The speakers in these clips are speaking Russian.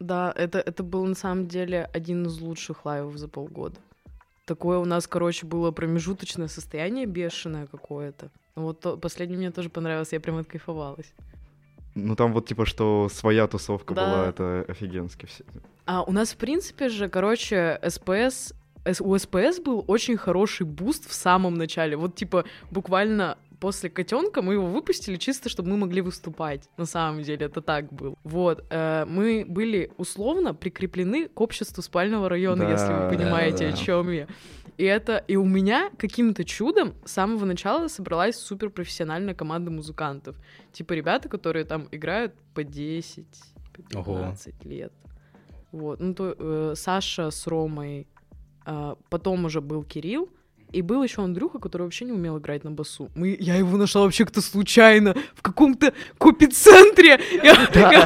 Да, это, это был на самом деле один из лучших лайвов за полгода. Такое у нас, короче, было промежуточное состояние бешеное какое-то. Вот то, последний мне тоже понравился, я прям откайфовалась. Ну там вот типа, что своя тусовка Да. была, это офигенски все. А у нас, в принципе же, короче, СПС... У СПС был очень хороший буст в самом начале. Вот, типа, буквально после котенка мы его выпустили чисто, чтобы мы могли выступать. На самом деле, это так было. Вот. э, мы были условно прикреплены к обществу спального района, Да, если вы понимаете, да, да. о чем я. И это и у меня каким-то чудом с самого начала собралась суперпрофессиональная команда музыкантов. Типа ребята, которые там играют по 10, по Ого. 15 лет. Вот. Ну, то э, Саша с Ромой, потом уже был Кирилл, и был еще Андрюха, который вообще не умел играть на басу. Мы, я его нашла вообще как-то случайно в каком-то копицентре.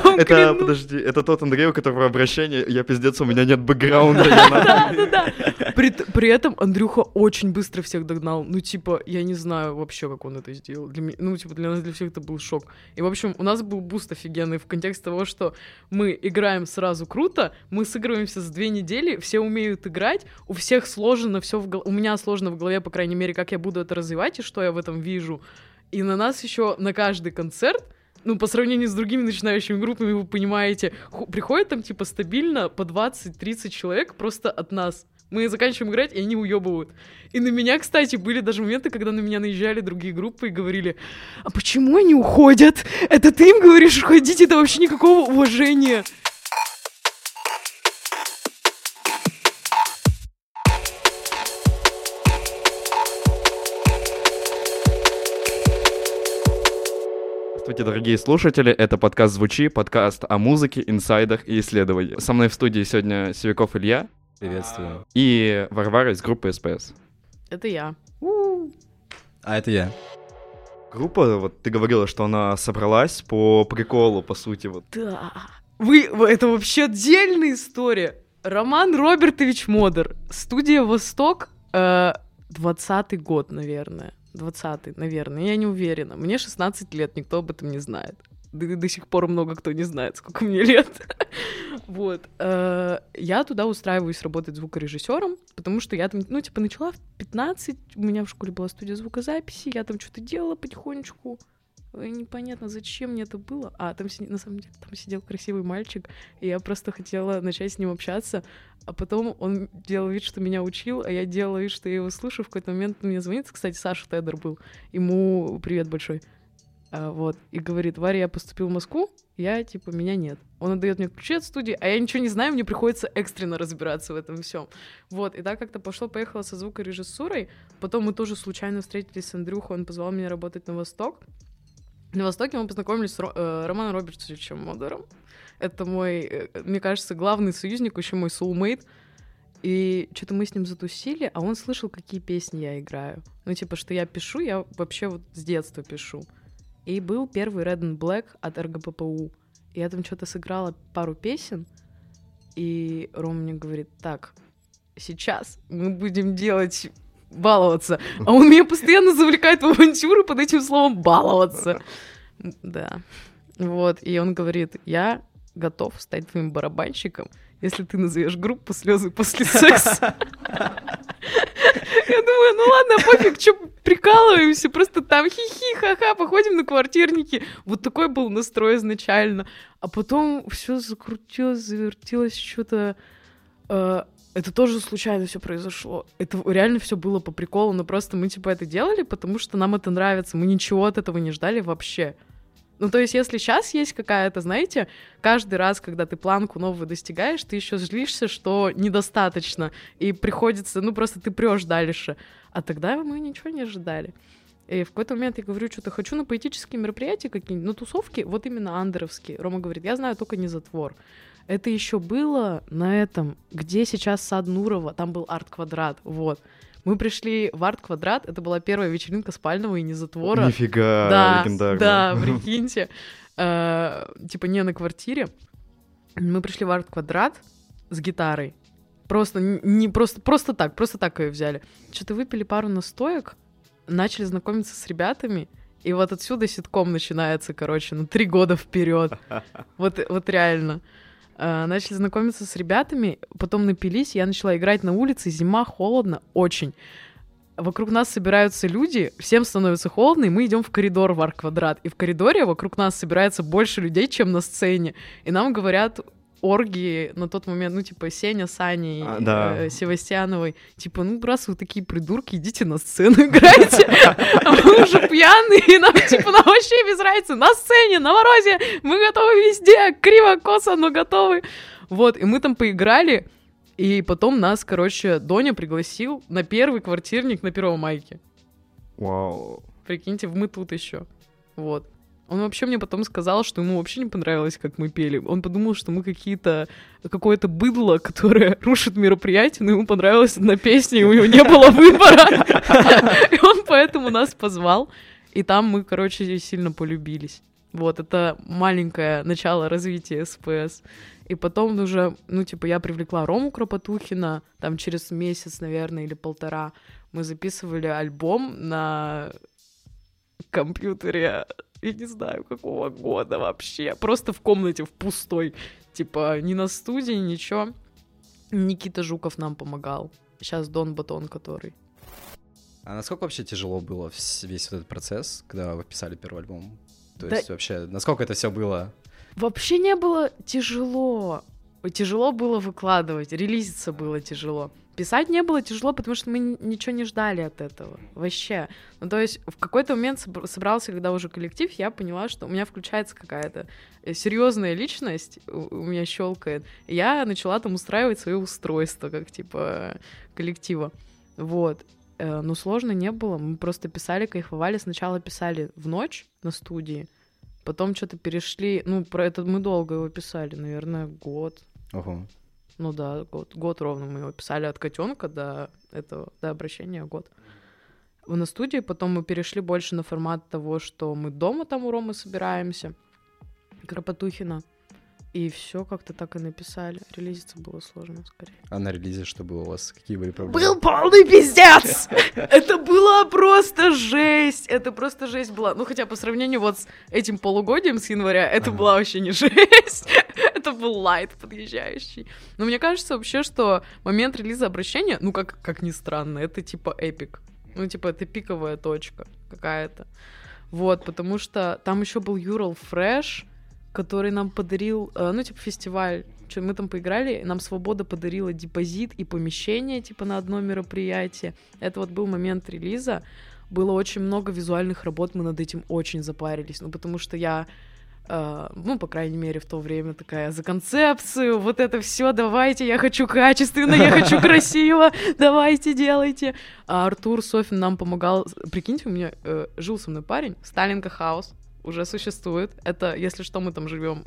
Вам это, подожди, это тот Андрей, у которого обращение, я пиздец, у меня нет бэкграунда. Да, да, да. При, этом Андрюха очень быстро всех догнал. Ну, типа, я не знаю вообще, как он это сделал. Ну, типа, для нас, для всех это был шок. И, в общем, у нас был буст офигенный в контексте того, что мы играем сразу круто, мы сыгрываемся за две недели, все умеют играть, у всех сложено все в голове, у меня сложно в голове, по крайней мере, как я буду это развивать и что я в этом вижу. И на нас еще на каждый концерт ну, по сравнению с другими начинающими группами, вы понимаете, приходит там, типа, стабильно по 20-30 человек просто от нас. Мы заканчиваем играть, и они уебывают. И на меня, кстати, были даже моменты, когда на меня наезжали другие группы и говорили, а почему они уходят? Это ты им говоришь уходить? Это вообще никакого уважения. Здравствуйте, дорогие слушатели, это подкаст «Звучи», подкаст о музыке, инсайдах и исследованиях. Со мной в студии сегодня Севяков Илья Приветствую. и Варвара из группы СПС. Это я. А это я. Группа, вот ты говорила, что она собралась по приколу, по сути, вот. Да. Вы, вы- это вообще отдельная история. Роман Робертович Модер. Студия «Восток», э, 20-й год, наверное. 20-й, наверное, я не уверена. Мне 16 лет, никто об этом не знает. И до сих пор много кто не знает, сколько мне лет. Вот. э, Я туда устраиваюсь работать звукорежиссером, потому что я там, ну, типа, начала в 15, у меня в школе была студия звукозаписи, я там что-то делала потихонечку. Непонятно, зачем мне это было. А, там, на самом деле, там сидел красивый мальчик, и я просто хотела начать с ним общаться, а потом он делал вид, что меня учил, а я делала вид, что я его слушаю. В какой-то момент мне звонит, кстати, Саша Тедер был, ему привет большой. А, вот, и говорит, Варя, я поступил в Москву, я, типа, меня нет. Он отдает мне ключи от студии, а я ничего не знаю, мне приходится экстренно разбираться в этом всем. Вот, и так как-то пошло-поехало со звукорежиссурой, потом мы тоже случайно встретились с Андрюхой, он позвал меня работать на Восток, на Востоке мы познакомились с Ро- э, Романом Робертовичем Модером. Это мой, э, мне кажется, главный союзник, еще мой soulmate. И что-то мы с ним затусили, а он слышал, какие песни я играю. Ну, типа, что я пишу, я вообще вот с детства пишу. И был первый Red and Black от РГППУ. Я там что-то сыграла пару песен, и Рома мне говорит, так, сейчас мы будем делать баловаться. А он меня постоянно завлекает в авантюры под этим словом баловаться. Да. Вот. И он говорит, я готов стать твоим барабанщиком, если ты назовешь группу слезы после секса. Я думаю, ну ладно, пофиг, что прикалываемся, просто там хихи, ха-ха, походим на квартирники. Вот такой был настрой изначально. А потом все закрутилось, завертелось что-то. Это тоже случайно все произошло. Это реально все было по приколу, но просто мы типа это делали, потому что нам это нравится. Мы ничего от этого не ждали вообще. Ну, то есть, если сейчас есть какая-то, знаете, каждый раз, когда ты планку новую достигаешь, ты еще злишься, что недостаточно, и приходится, ну, просто ты прешь дальше. А тогда мы ничего не ожидали. И в какой-то момент я говорю, что-то хочу на поэтические мероприятия какие-нибудь, на тусовки, вот именно андеровские. Рома говорит, я знаю только не затвор. Это еще было на этом, где сейчас сад Нурова, там был арт-квадрат, вот. Мы пришли в арт-квадрат, это была первая вечеринка спального и не затвора. Нифига, Да, легендарно. да, прикиньте. Э, Типа не на квартире. Мы пришли в арт-квадрат с гитарой. Просто не просто, просто так, просто так ее взяли. Что-то выпили пару настоек, начали знакомиться с ребятами, и вот отсюда ситком начинается, короче, на три года вперед. Вот, вот реально. Э, начали знакомиться с ребятами, потом напились, я начала играть на улице, зима, холодно, очень. Вокруг нас собираются люди, всем становится холодно, и мы идем в коридор в арт-квадрат. И в коридоре вокруг нас собирается больше людей, чем на сцене. И нам говорят, оргии на тот момент, ну, типа, Сеня, Сани, А, да. э, Севастьяновой, типа, ну, раз вы такие придурки, идите на сцену играйте, а мы уже пьяные, и нам, типа, нам вообще без разницы, на сцене, на морозе, мы готовы везде, криво, косо, но готовы. Вот, и мы там поиграли, и потом нас, короче, Доня пригласил на первый квартирник на Первомайке. Вау. Прикиньте, мы тут еще. Вот. Он вообще мне потом сказал, что ему вообще не понравилось, как мы пели. Он подумал, что мы какие-то какое-то быдло, которое рушит мероприятие, но ему понравилась одна песня, и у него не было выбора. И он поэтому нас позвал. И там мы, короче, сильно полюбились. Вот, это маленькое начало развития СПС. И потом уже, ну, типа, я привлекла Рому Кропотухина, там через месяц, наверное, или полтора. Мы записывали альбом на компьютере, я не знаю, какого года вообще. Просто в комнате, в пустой. Типа, ни на студии, ничего. Никита Жуков нам помогал. Сейчас Дон Батон, который. А насколько вообще тяжело было весь этот процесс, когда вы писали первый альбом? То Да- есть вообще, насколько это все было? Вообще не было тяжело. Тяжело было выкладывать, релизиться было тяжело. Писать не было тяжело, потому что мы ничего не ждали от этого. Вообще. Ну, то есть в какой-то момент собр- собрался, когда уже коллектив, я поняла, что у меня включается какая-то серьезная личность, у меня щелкает. Я начала там устраивать свое устройство, как типа коллектива. Вот. Э, Но сложно не было. Мы просто писали, кайфовали. Сначала писали в ночь на студии, потом что-то перешли. Ну, про это мы долго его писали, наверное, год. Ого. Ну да, год, год ровно мы его писали от котенка до этого, до обращения год. На студии потом мы перешли больше на формат того, что мы дома там у Ромы собираемся, Кропотухина. И все как-то так и написали. Релизиться было сложно, скорее. А на релизе что было у вас? Какие были проблемы? Был полный пиздец! Это была просто жесть! Это просто жесть была. Ну, хотя по сравнению вот с этим полугодием с января, это была вообще не жесть. Это был лайт подъезжающий. Но мне кажется вообще, что момент релиза обращения, ну, как, как ни странно, это типа э, пик. Ну, типа, это пиковая точка какая-то. Вот, потому что там еще был Ural Fresh, который нам подарил, э, ну, типа, фестиваль. Что, мы там поиграли, нам Свобода подарила депозит и помещение, типа, на одно мероприятие. Это вот был момент релиза. Было очень много визуальных работ, мы над этим очень запарились. Ну, потому что я, э, ну, по крайней мере, в то время такая за концепцию, вот это все, давайте, я хочу качественно, я хочу красиво, давайте, делайте. А Артур Софин нам помогал. Прикиньте, у меня э, жил со мной парень, Сталинка Хаус, уже существует. Это, если что, мы там живем.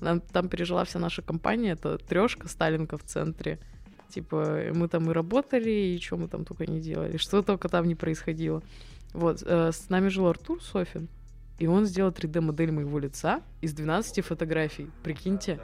Нам, там пережила вся наша компания, это трешка Сталинка в центре. Типа, мы там и работали, и что мы там только не делали, что только там не происходило. Вот, э, с нами жил Артур Софин, и он сделал 3D-модель моего лица из 12 фотографий. Прикиньте.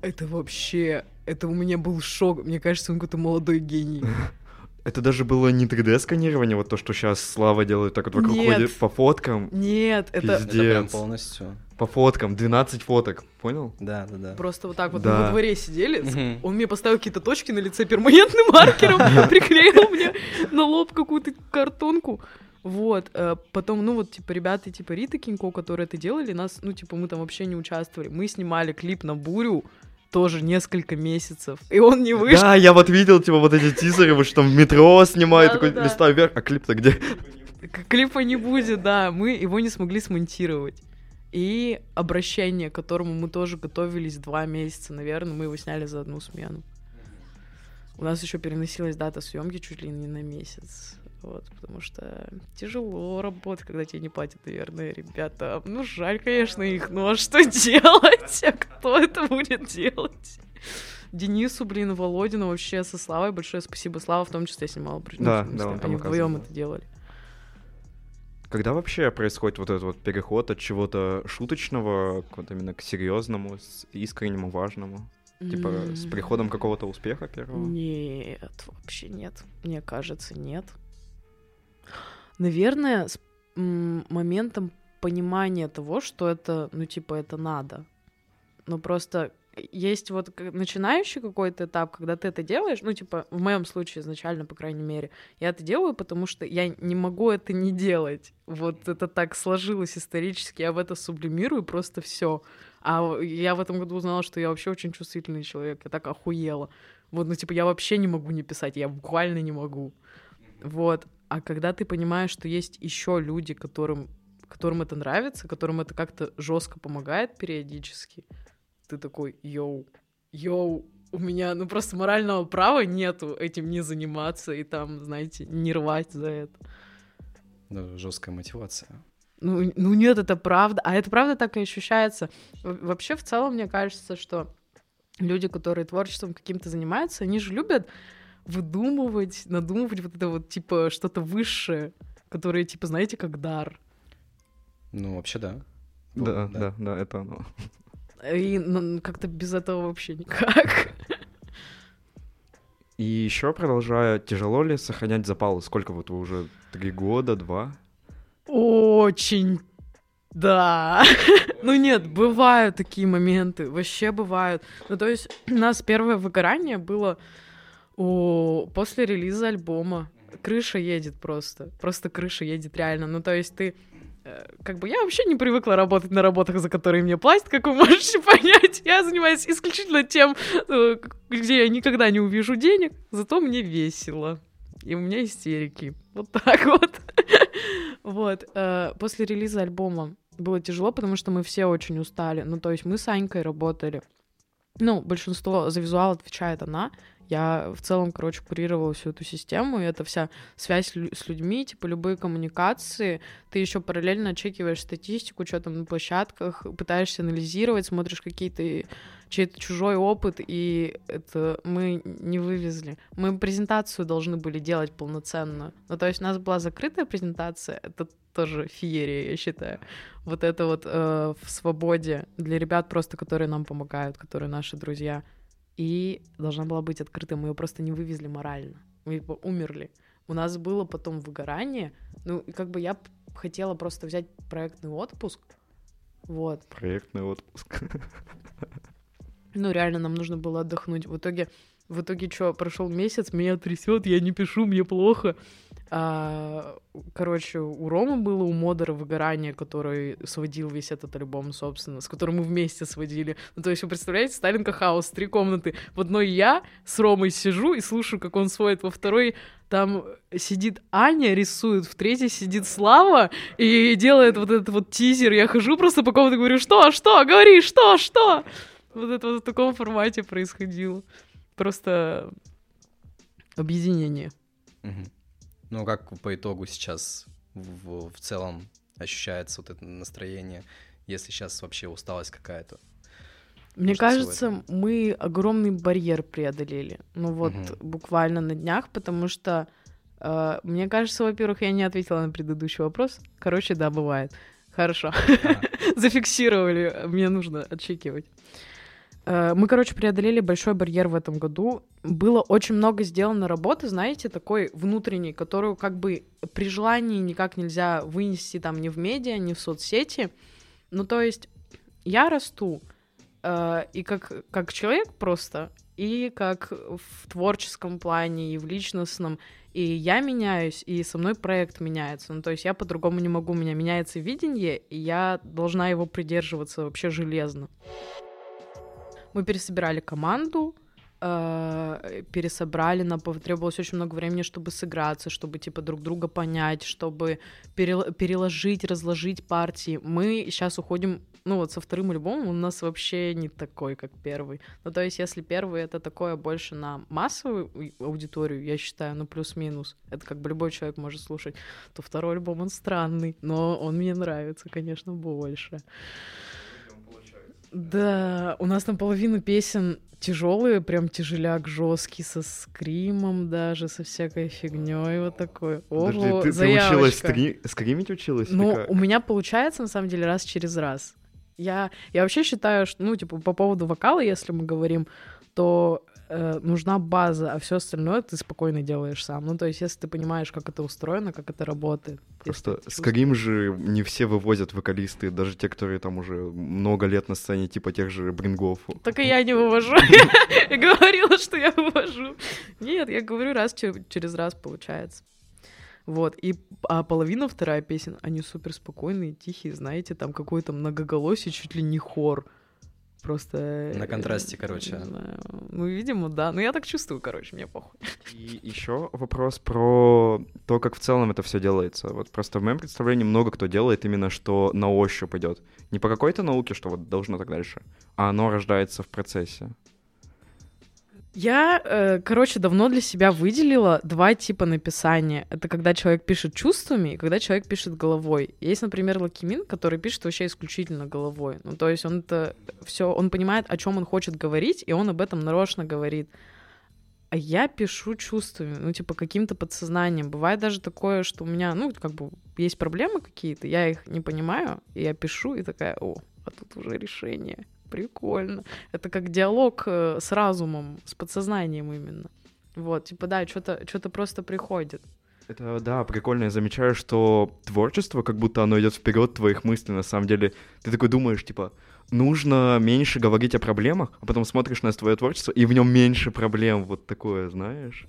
Это вообще... Это у меня был шок. Мне кажется, он какой-то молодой гений. Это даже было не 3D-сканирование, вот то, что сейчас Слава делает, так вот вокруг Нет. ходит по фоткам. Нет, это Это прям Пиздец. полностью. По фоткам, 12 фоток, понял? Да, да, да. просто вот так вот Да. мы во дворе сидели. Он мне поставил какие-то точки на лице перманентным маркером, приклеил мне на лоб какую-то картонку. Вот, э, потом, ну вот, типа, ребята, типа, Рита Кинько, которые это делали, нас, ну, типа, мы там вообще не участвовали. Мы снимали клип на Бурю тоже несколько месяцев, и он не вышел. Да, я вот видел, типа, вот эти тизеры, вот что там в метро снимают, такой листа вверх, а клип-то где? Клипа не будет, да, мы его не смогли смонтировать. И обращение, к которому мы тоже готовились два месяца, наверное, мы его сняли за одну смену. У нас еще переносилась дата съемки чуть ли не на месяц. Вот, потому что тяжело работать, когда тебе не платят, наверное, ребята. Ну, жаль, конечно, их, но а что делать? А кто это будет делать? Денису, блин, Володину вообще со Славой большое спасибо. Слава в том числе снимала. ну, Да, смысле, да, он Они вдвоем это делали. Когда вообще происходит вот этот вот переход от чего-то шуточного к вот именно к серьезному, с искреннему, важному? Типа с М, приходом какого-то успеха первого? Нет, вообще нет. Мне кажется, нет. Наверное, с моментом понимания того, что это, ну, типа, это надо. но просто есть вот начинающий какой-то этап, когда ты это делаешь, ну, типа, в моем случае изначально, по крайней мере, я это делаю, потому что я не могу это не делать. Вот это так сложилось исторически, я в это сублимирую просто все. А я в этом году узнала, что я вообще очень чувствительный человек, я так охуела. Вот, ну, типа, я вообще не могу не писать, я буквально не могу. Вот. А когда ты понимаешь, что есть еще люди, которым, которым это нравится, которым это как-то жестко помогает периодически, ты такой, йоу, йоу, у меня, ну, просто морального права нету этим не заниматься и там, знаете, не рвать за это. Ну, жесткая мотивация. Ну, ну нет, это правда. А это правда так и ощущается. Вообще, в целом, мне кажется, что люди, которые творчеством каким-то занимаются, они же любят выдумывать, надумывать вот это вот, типа, что-то высшее, которое, типа, знаете, как дар. Ну, вообще, да. Да, Ну, да, да, это оно. И ну, как-то без этого вообще никак. И еще продолжая, тяжело ли сохранять запалы? Сколько вот вы уже? Три года, два? Очень. Да. ну нет, бывают такие моменты, вообще бывают. Ну то есть у нас первое выгорание было о, после релиза альбома. Крыша едет просто. Просто крыша едет реально. Ну то есть ты э, как бы я вообще не привыкла работать на работах, за которые мне платят, как вы можете понять. Я занимаюсь исключительно тем, э, где я никогда не увижу денег, зато мне весело. И у меня истерики. Вот так вот. Вот. э, После релиза альбома было тяжело, потому что мы все очень устали. Ну, то есть мы с Анькой работали. Ну, большинство за визуал отвечает она. Я в целом, короче, курировала всю эту систему, и это вся связь с людьми, типа любые коммуникации. Ты еще параллельно чекиваешь статистику, что там на площадках, пытаешься анализировать, смотришь какие-то чей-то чужой опыт, и это мы не вывезли. Мы презентацию должны были делать полноценно. Ну, то есть у нас была закрытая презентация, это тоже феерия, я считаю. Вот это вот э, в свободе для ребят просто, которые нам помогают, которые наши друзья. И должна была быть открыта, мы ее просто не вывезли морально. Мы типа умерли. У нас было потом выгорание. Ну, как бы я хотела просто взять проектный отпуск. Вот. Проектный отпуск. Ну, реально, нам нужно было отдохнуть. В итоге, в итоге, что, прошел месяц, меня трясет, я не пишу, мне плохо. А, короче, у Ромы было у Модера выгорание, который сводил весь этот альбом, собственно, с которым мы вместе сводили. Ну, то есть, вы представляете, Сталинка Хаус, три комнаты. В одной я с Ромой сижу и слушаю, как он сводит, во второй там сидит Аня, рисует, в третьей сидит Слава и делает вот этот вот тизер. Я хожу просто по комнате говорю, что, что, говори, что, что? Вот это вот в таком формате происходило. Просто объединение. Мгм. Ну, как по итогу сейчас в, в целом ощущается вот это настроение, если сейчас вообще усталость какая-то? Мне Может, кажется, мы огромный барьер преодолели. Ну вот Мгм. буквально на днях, потому что э, мне кажется, во-первых, я не ответила на предыдущий вопрос. Короче, да, бывает. Хорошо. Зафиксировали. Мне нужно отчекивать. Э, Мы, короче, преодолели большой барьер в этом году. Было очень много сделано работы, знаете, такой внутренней, которую как бы при желании никак нельзя вынести там ни в медиа, ни в соцсети. Ну, то есть я расту э, и как, как человек просто, и как в творческом плане, и в личностном. И я меняюсь, и со мной проект меняется. Ну, то есть я по-другому не могу. У меня меняется видение, и я должна его придерживаться вообще железно. Мы пересобирали команду, э, пересобрали, нам потребовалось очень много времени, чтобы сыграться, чтобы, типа, друг друга понять, чтобы перел- переложить, разложить партии. Мы сейчас уходим, ну, вот со вторым альбомом у нас вообще не такой, как первый. Ну, то есть, если первый — это такое больше на массовую аудиторию, я считаю, ну, плюс-минус, это как бы любой человек может слушать, то второй альбом, он странный, но он мне нравится, конечно, больше. Да, у нас там половина песен тяжелые, прям тяжеляк жесткий, со скримом даже, со всякой фигней вот такой. Подожди, Ого, ты, ты заявочка. училась стри- скримить училась? Ну, у меня получается, на самом деле, раз через раз. Я, я вообще считаю, что, ну, типа, по поводу вокала, если мы говорим, то э, нужна база, а все остальное ты спокойно делаешь сам. Ну, то есть, если ты понимаешь, как это устроено, как это работает. Просто Скарим же не все вывозят вокалисты, даже те, которые там уже много лет на сцене, типа тех же Брингов. Так и я не вывожу. Я говорила, что я вывожу. Нет, я говорю, раз через раз получается. Вот, и а половина вторая песен, они супер спокойные, тихие, знаете, там какой-то многоголосие, чуть ли не хор. Просто... На контрасте, короче. Ну, видимо, да. Ну, я так чувствую, короче, мне похуй. И еще вопрос про то, как в целом это все делается. Вот просто в моем представлении много кто делает именно, что на ощупь идет. Не по какой-то науке, что вот должно так дальше, а оно рождается в процессе. Я, э, короче, давно для себя выделила два типа написания. Это когда человек пишет чувствами и когда человек пишет головой. Есть, например, Лакимин, который пишет вообще исключительно головой. Ну, то есть он это все, он понимает, о чем он хочет говорить, и он об этом нарочно говорит. А я пишу чувствами, ну, типа, каким-то подсознанием. Бывает даже такое, что у меня, ну, как бы, есть проблемы какие-то, я их не понимаю, и я пишу, и такая, о, а тут уже решение. Прикольно. Это как диалог э, с разумом, с подсознанием именно. Вот, типа, да, что-то что просто приходит. Это да, прикольно. Я замечаю, что творчество, как будто оно идет вперед твоих мыслей. На самом деле, ты такой думаешь, типа, нужно меньше говорить о проблемах, а потом смотришь на твое творчество, и в нем меньше проблем. Вот такое, знаешь.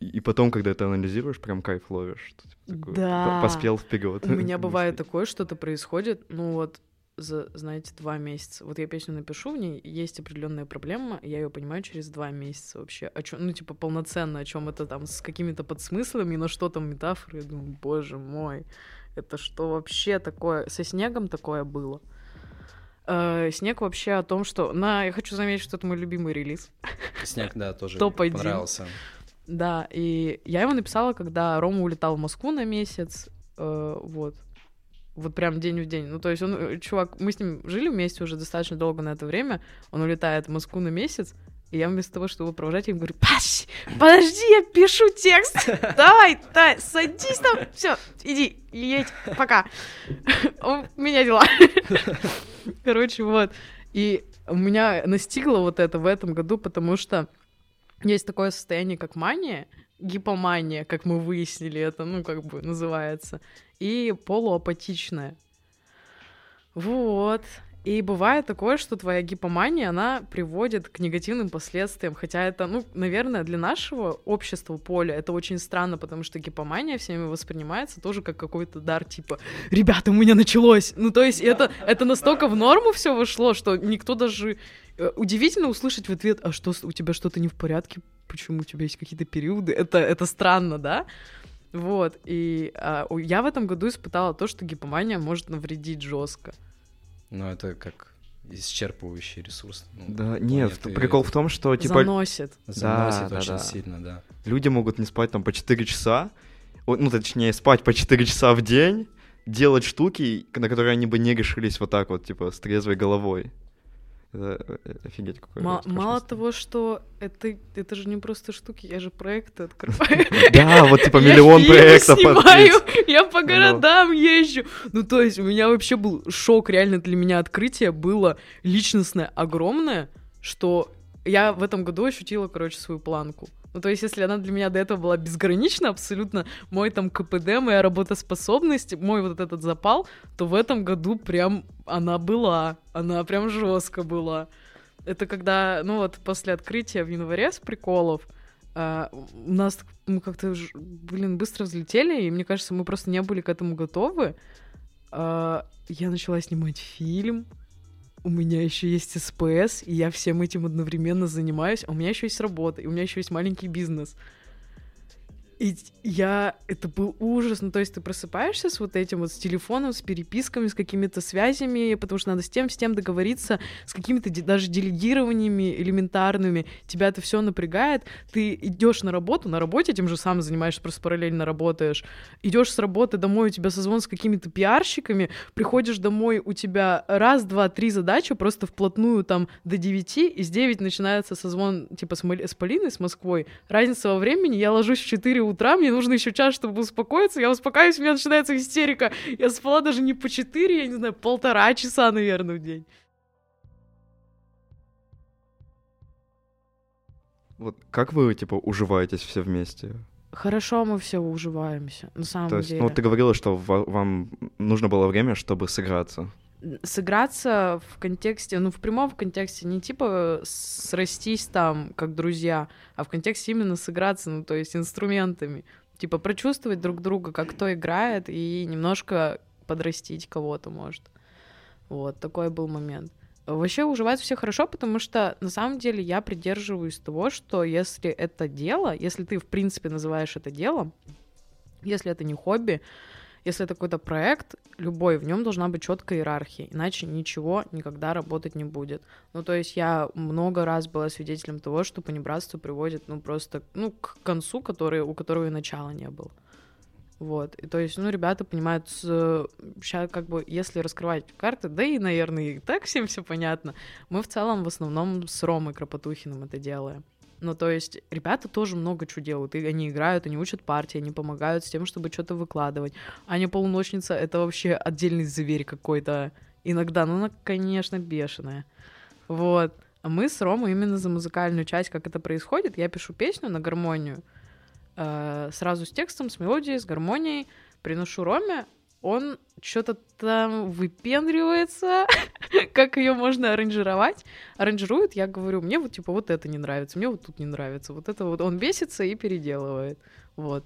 И, потом, когда это анализируешь, прям кайф ловишь. Типа, такой, да. Поспел вперед. У меня бывает такое, что-то происходит. Ну вот за, знаете, два месяца. Вот я песню напишу, в ней есть определенная проблема, я ее понимаю через два месяца вообще. О чем, ну, типа, полноценно, о чем это там, с какими-то подсмыслами, но что там метафоры. Я думаю, боже мой, это что вообще такое? Со снегом такое было. Э, снег вообще о том, что... На, я хочу заметить, что это мой любимый релиз. Снег, да, тоже понравился. Да, и я его написала, когда Рома улетал в Москву на месяц, э, вот. Вот прям день в день. Ну, то есть он, э, чувак, мы с ним жили вместе уже достаточно долго на это время. Он улетает в Москву на месяц, и я вместо того, чтобы провожать, я ему говорю, Паш, подожди, я пишу текст. Давай, давай, садись там. Все, иди, едь, пока. У меня дела. Короче, вот. И меня настигло вот это в этом году, потому что есть такое состояние, как мания, гипомания, как мы выяснили, это, ну, как бы называется, и полуапатичная. Вот. И бывает такое, что твоя гипомания, она приводит к негативным последствиям. Хотя это, ну, наверное, для нашего общества поля это очень странно, потому что гипомания всеми воспринимается тоже как какой-то дар, типа, ребята, у меня началось. Ну, то есть это, это настолько в норму все вошло, что никто даже... Э, удивительно услышать в ответ, а что, у тебя что-то не в порядке? Почему у тебя есть какие-то периоды? Это, это странно, да? Вот, и а, я в этом году испытала то, что гипомания может навредить жестко. Ну, это как исчерпывающий ресурс. Ну, да, нет, прикол в том, что типа... Заносит. Заносит да, очень да, да. сильно, да. Люди могут не спать там по 4 часа, ну, точнее, спать по 4 часа в день, делать штуки, на которые они бы не решились вот так вот, типа, с трезвой головой. Это э, офигеть какой Мало, мало того, что это, это же не просто штуки, я же проекты открываю. Да, вот типа миллион проектов я по городам езжу. Ну, то есть у меня вообще был шок, реально для меня открытие было личностное огромное, что я в этом году ощутила, короче, свою планку. Ну, то есть, если она для меня до этого была безгранична, абсолютно мой там КПД, моя работоспособность, мой вот этот запал, то в этом году прям она была. Она прям жестко была. Это когда, ну вот, после открытия в январе с приколов, Uh, у нас мы как-то, блин, быстро взлетели, и мне кажется, мы просто не были к этому готовы. Uh, я начала снимать фильм, у меня еще есть СПС, и я всем этим одновременно занимаюсь, а у меня еще есть работа, и у меня еще есть маленький бизнес. И я... Это был ужас. Ну, то есть ты просыпаешься с вот этим вот, с телефоном, с переписками, с какими-то связями, потому что надо с тем, с тем договориться, с какими-то даже делегированиями элементарными. Тебя это все напрягает. Ты идешь на работу, на работе этим же самым занимаешься, просто параллельно работаешь. Идешь с работы домой, у тебя созвон с какими-то пиарщиками, приходишь домой, у тебя раз, два, три задачи, просто вплотную там до девяти, и с девять начинается созвон типа с, Мали... с Полиной, с Москвой. Разница во времени, я ложусь в 4 утра, мне нужно еще час, чтобы успокоиться, я успокаиваюсь, у меня начинается истерика. Я спала даже не по 4, я не знаю, полтора часа, наверное, в день. Вот как вы, типа, уживаетесь все вместе? Хорошо мы все уживаемся, на самом То есть, деле. ну, ты говорила, что ва- вам нужно было время, чтобы сыграться. Сыграться в контексте, ну, в прямом контексте, не типа срастись там, как друзья, а в контексте именно сыграться, ну, то есть инструментами. Типа прочувствовать друг друга, как кто играет, и немножко подрастить кого-то, может. Вот, такой был момент. Вообще уживается все хорошо, потому что на самом деле я придерживаюсь того, что если это дело, если ты в принципе называешь это делом, если это не хобби, если это какой-то проект, любой, в нем должна быть четкая иерархия, иначе ничего никогда работать не будет. Ну, то есть я много раз была свидетелем того, что понебратство приводит, ну, просто, ну, к концу, который, у которого и начала не было. Вот, и то есть, ну, ребята понимают, сейчас как бы, если раскрывать карты, да и, наверное, и так всем все понятно, мы в целом в основном с Ромой Кропотухиным это делаем. Ну, то есть, ребята тоже много чего делают. И они играют, они учат партии, они помогают с тем, чтобы что-то выкладывать. Аня полуночница — это вообще отдельный зверь какой-то. Иногда, ну, она, конечно, бешеная. Вот. А мы с Ромой именно за музыкальную часть, как это происходит, я пишу песню на гармонию, э, сразу с текстом, с мелодией, с гармонией, приношу Роме, он что-то там выпендривается, как ее можно аранжировать. Аранжирует, я говорю, мне вот типа вот это не нравится, мне вот тут не нравится, вот это вот. Он бесится и переделывает. Вот.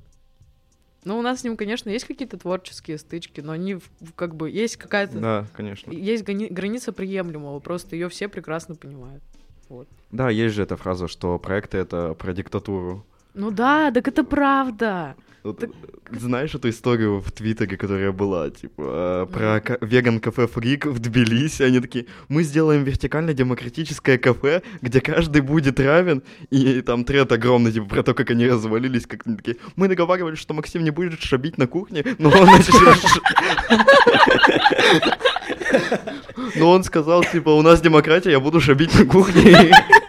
Ну, у нас с ним, конечно, есть какие-то творческие стычки, но они как бы есть какая-то... Да, конечно. Есть гани- граница приемлемого, просто ее все прекрасно понимают. Вот. Да, есть же эта фраза, что проекты — это про диктатуру. Ну да, так это правда. Вот, знаешь эту историю в Твиттере, которая была, типа, э, про ка- веган-кафе Фрик в Тбилиси? Они такие, мы сделаем вертикально-демократическое кафе, где каждый будет равен, и там тред огромный, типа, про то, как они развалились, как они такие, мы договаривались, что Максим не будет шабить на кухне, но он. Но он сказал, типа, у нас демократия, я буду шабить на кухне.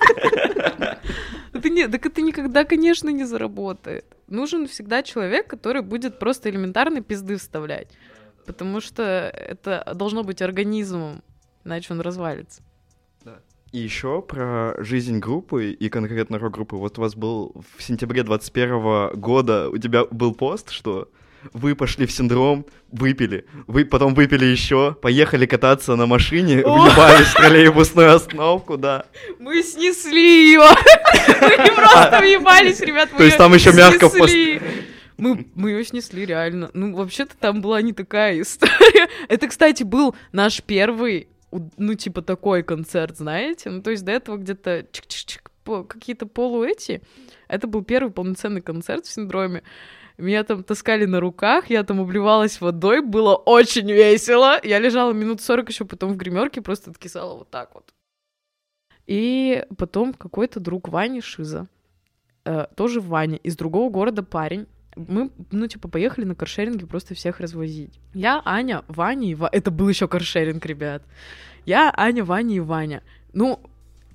Это не, так это никогда, конечно, не заработает. Нужен всегда человек, который будет просто элементарно пизды вставлять. Потому что это должно быть организмом, иначе он развалится. И еще про жизнь группы и конкретно рок-группы. Вот у вас был в сентябре 21 года, у тебя был пост, что вы пошли в синдром, выпили, вы потом выпили еще, поехали кататься на машине, въебались в троллейбусную остановку, да. Мы снесли ее. Мы не просто въебались, ребят. То есть там еще мягко. Мы, мы ее снесли, реально. Ну, вообще-то там была не такая история. Это, кстати, был наш первый, ну, типа, такой концерт, знаете? Ну, то есть до этого где-то чик-чик-чик, какие-то полу эти. Это был первый полноценный концерт в синдроме. Меня там таскали на руках, я там обливалась водой, было очень весело. Я лежала минут 40 еще потом в гримерке, просто откисала вот так вот. И потом какой-то друг Вани Шиза, э, тоже Ваня, из другого города парень, мы, ну, типа, поехали на каршеринге просто всех развозить. Я, Аня, Ваня и Ваня. Это был еще каршеринг, ребят. Я, Аня, Ваня и Ваня. Ну,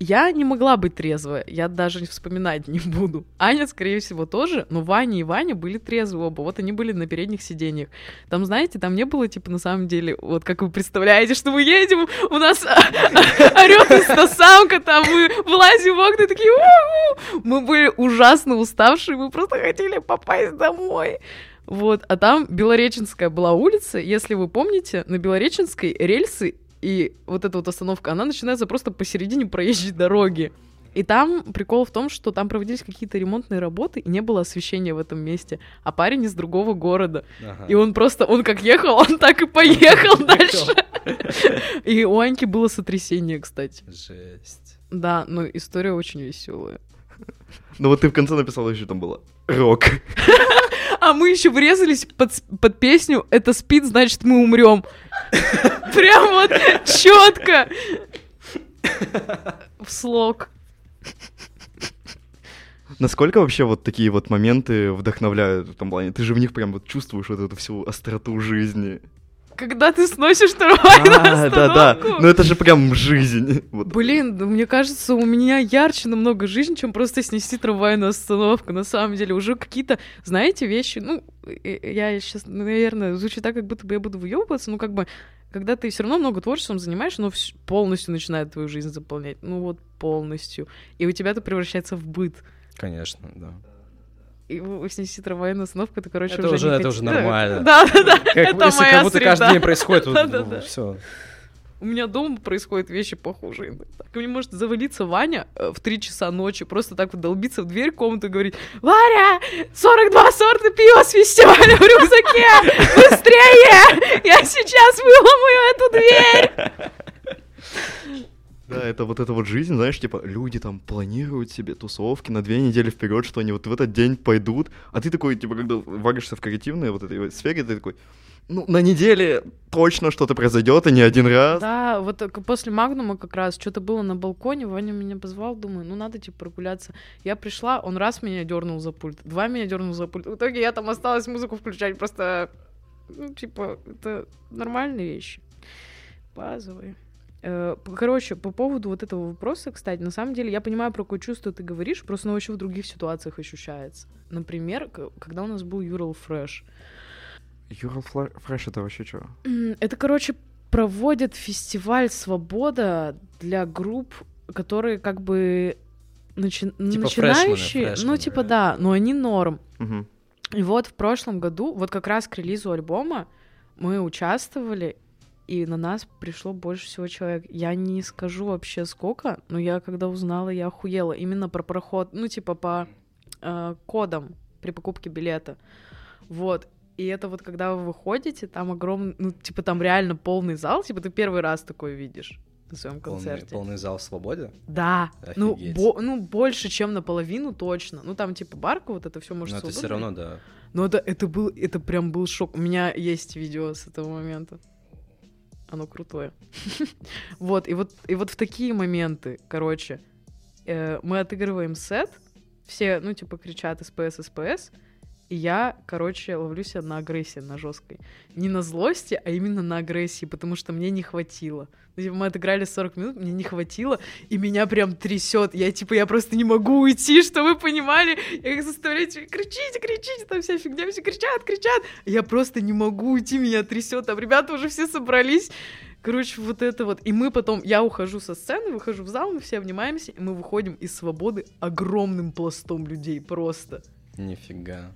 я не могла быть трезвая, я даже вспоминать не буду. Аня, скорее всего, тоже, но Ваня и Ваня были трезвы оба, вот они были на передних сиденьях. Там, знаете, там не было, типа, на самом деле, вот как вы представляете, что мы едем, у нас орёт инстасамка, там мы вылазим в окна, такие Мы были ужасно уставшие, мы просто хотели попасть домой. Вот, а там Белореченская была улица, если вы помните, на Белореченской рельсы и вот эта вот остановка, она начинается просто посередине проезжей дороги. И там прикол в том, что там проводились какие-то ремонтные работы, и не было освещения в этом месте, а парень из другого города. Ага. И он просто, он как ехал, он так и поехал дальше. И у Аньки было сотрясение, кстати. Жесть. Да, но история очень веселая. Ну вот ты в конце написала еще там было рок. А мы еще врезались под, под песню «Это спит, значит мы умрем». Прям вот четко. В слог. Насколько вообще вот такие вот моменты вдохновляют в этом плане? Ты же в них прям вот чувствуешь вот эту всю остроту жизни. Когда ты сносишь трамвай на Да, да, да. Ну это же прям жизнь. Вот. Блин, да, мне кажется, у меня ярче намного жизнь, чем просто снести трамвайную остановку. На самом деле, уже какие-то, знаете, вещи, ну, я сейчас, наверное, звучит так, как будто бы я буду выебываться, но как бы когда ты все равно много творчеством занимаешь, оно полностью начинает твою жизнь заполнять. Ну вот полностью. И у тебя это превращается в быт. Конечно, да. И вы снести трамвайную остановку, это, короче, Это уже уже- не это уже нормально. Да, да, да. Как, Это если моя как будто каждый среда. день происходит, Да-да-да. все. У меня дома происходят вещи похожие. иногда. Ко мне может завалиться Ваня э, в 3 часа ночи, просто так вот долбиться в дверь комнаты и говорить «Варя, 42 сорта пива с фестиваля в рюкзаке! Быстрее! Я сейчас выломаю эту дверь!» Да, это вот эта вот жизнь, знаешь, типа, люди там планируют себе тусовки на две недели вперед, что они вот в этот день пойдут, а ты такой, типа, когда варишься в креативной вот этой сфере, ты такой, ну, на неделе точно что-то произойдет, и не один раз. Да, вот после Магнума как раз что-то было на балконе, Ваня меня позвал, думаю, ну надо типа прогуляться. Я пришла, он раз меня дернул за пульт, два меня дернул за пульт. В итоге я там осталась музыку включать, просто, ну, типа, это нормальные вещи. Базовые. Э, Короче, по поводу вот этого вопроса, кстати, на самом деле я понимаю, про какое чувство ты говоришь, просто оно еще в других ситуациях ощущается. Например, когда у нас был Ural Fresh, Ural Fresh это вообще что? Это, короче, проводят фестиваль «Свобода» для групп, которые как бы начи- Типа начинающие. фрешмены, ну, типа, фрешмены. да, но они норм. Мгм. И вот в прошлом году, вот как раз к релизу альбома, мы участвовали, и на нас пришло больше всего человек. Я не скажу вообще сколько, но я когда узнала, я охуела. Именно про проход, ну, типа по э, кодам при покупке билета. Вот. И это вот когда вы выходите, там огромный, ну, типа там реально полный зал, типа ты первый раз такой видишь на своем Полный, концерте. полный зал в свободе. Да, ну, Офигеть. бо- ну, больше, чем наполовину точно. Ну, там, типа, барка, вот это все может Но это все равно, да. но это, это был, это прям был шок. У меня есть видео с этого момента. Оно крутое. вот, и вот, и вот в такие моменты, короче, э, мы отыгрываем сет, все, ну, типа, кричат СПС, СПС, и я, короче, ловлю себя на агрессии, на жесткой. Не на злости, а именно на агрессии, потому что мне не хватило. Ну, типа, мы отыграли 40 минут, мне не хватило, и меня прям трясет. Я, типа, я просто не могу уйти, что вы понимали. Я их заставляю, типа, кричите, кричите, там вся фигня, все кричат, кричат. Я просто не могу уйти, меня трясет. Там ребята уже все собрались. Короче, вот это вот. И мы потом, я ухожу со сцены, выхожу в зал, мы все обнимаемся, и мы выходим из свободы огромным пластом людей просто. Нифига.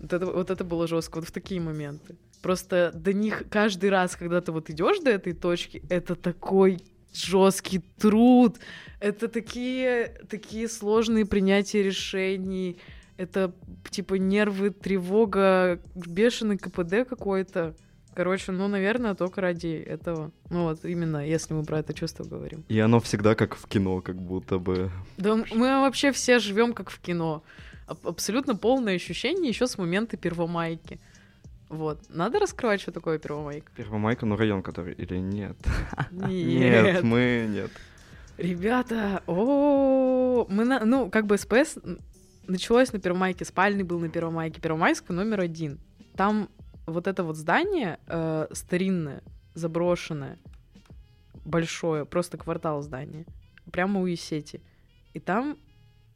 Вот это, вот это было жестко, вот в такие моменты. Просто до них каждый раз, когда ты вот идешь до этой точки, это такой жесткий труд, это такие, такие сложные принятия решений, это типа нервы, тревога, бешеный КПД какой-то. Короче, ну, наверное, только ради этого. Ну вот, именно, если мы про это чувство говорим. И оно всегда как в кино, как будто бы. Да мы вообще все живем как в кино. Аб- абсолютно полное ощущение еще с момента Первомайки. Вот. Надо раскрывать, что такое Первомайка? Первомайка, ну район который, или нет? Нет. мы нет. Ребята, о, мы на, ну как бы СПС началось на Первомайке, спальный был на Первомайке, Первомайская номер один. Там вот это вот здание э, старинное, заброшенное, большое, просто квартал здания, прямо у Есети. И там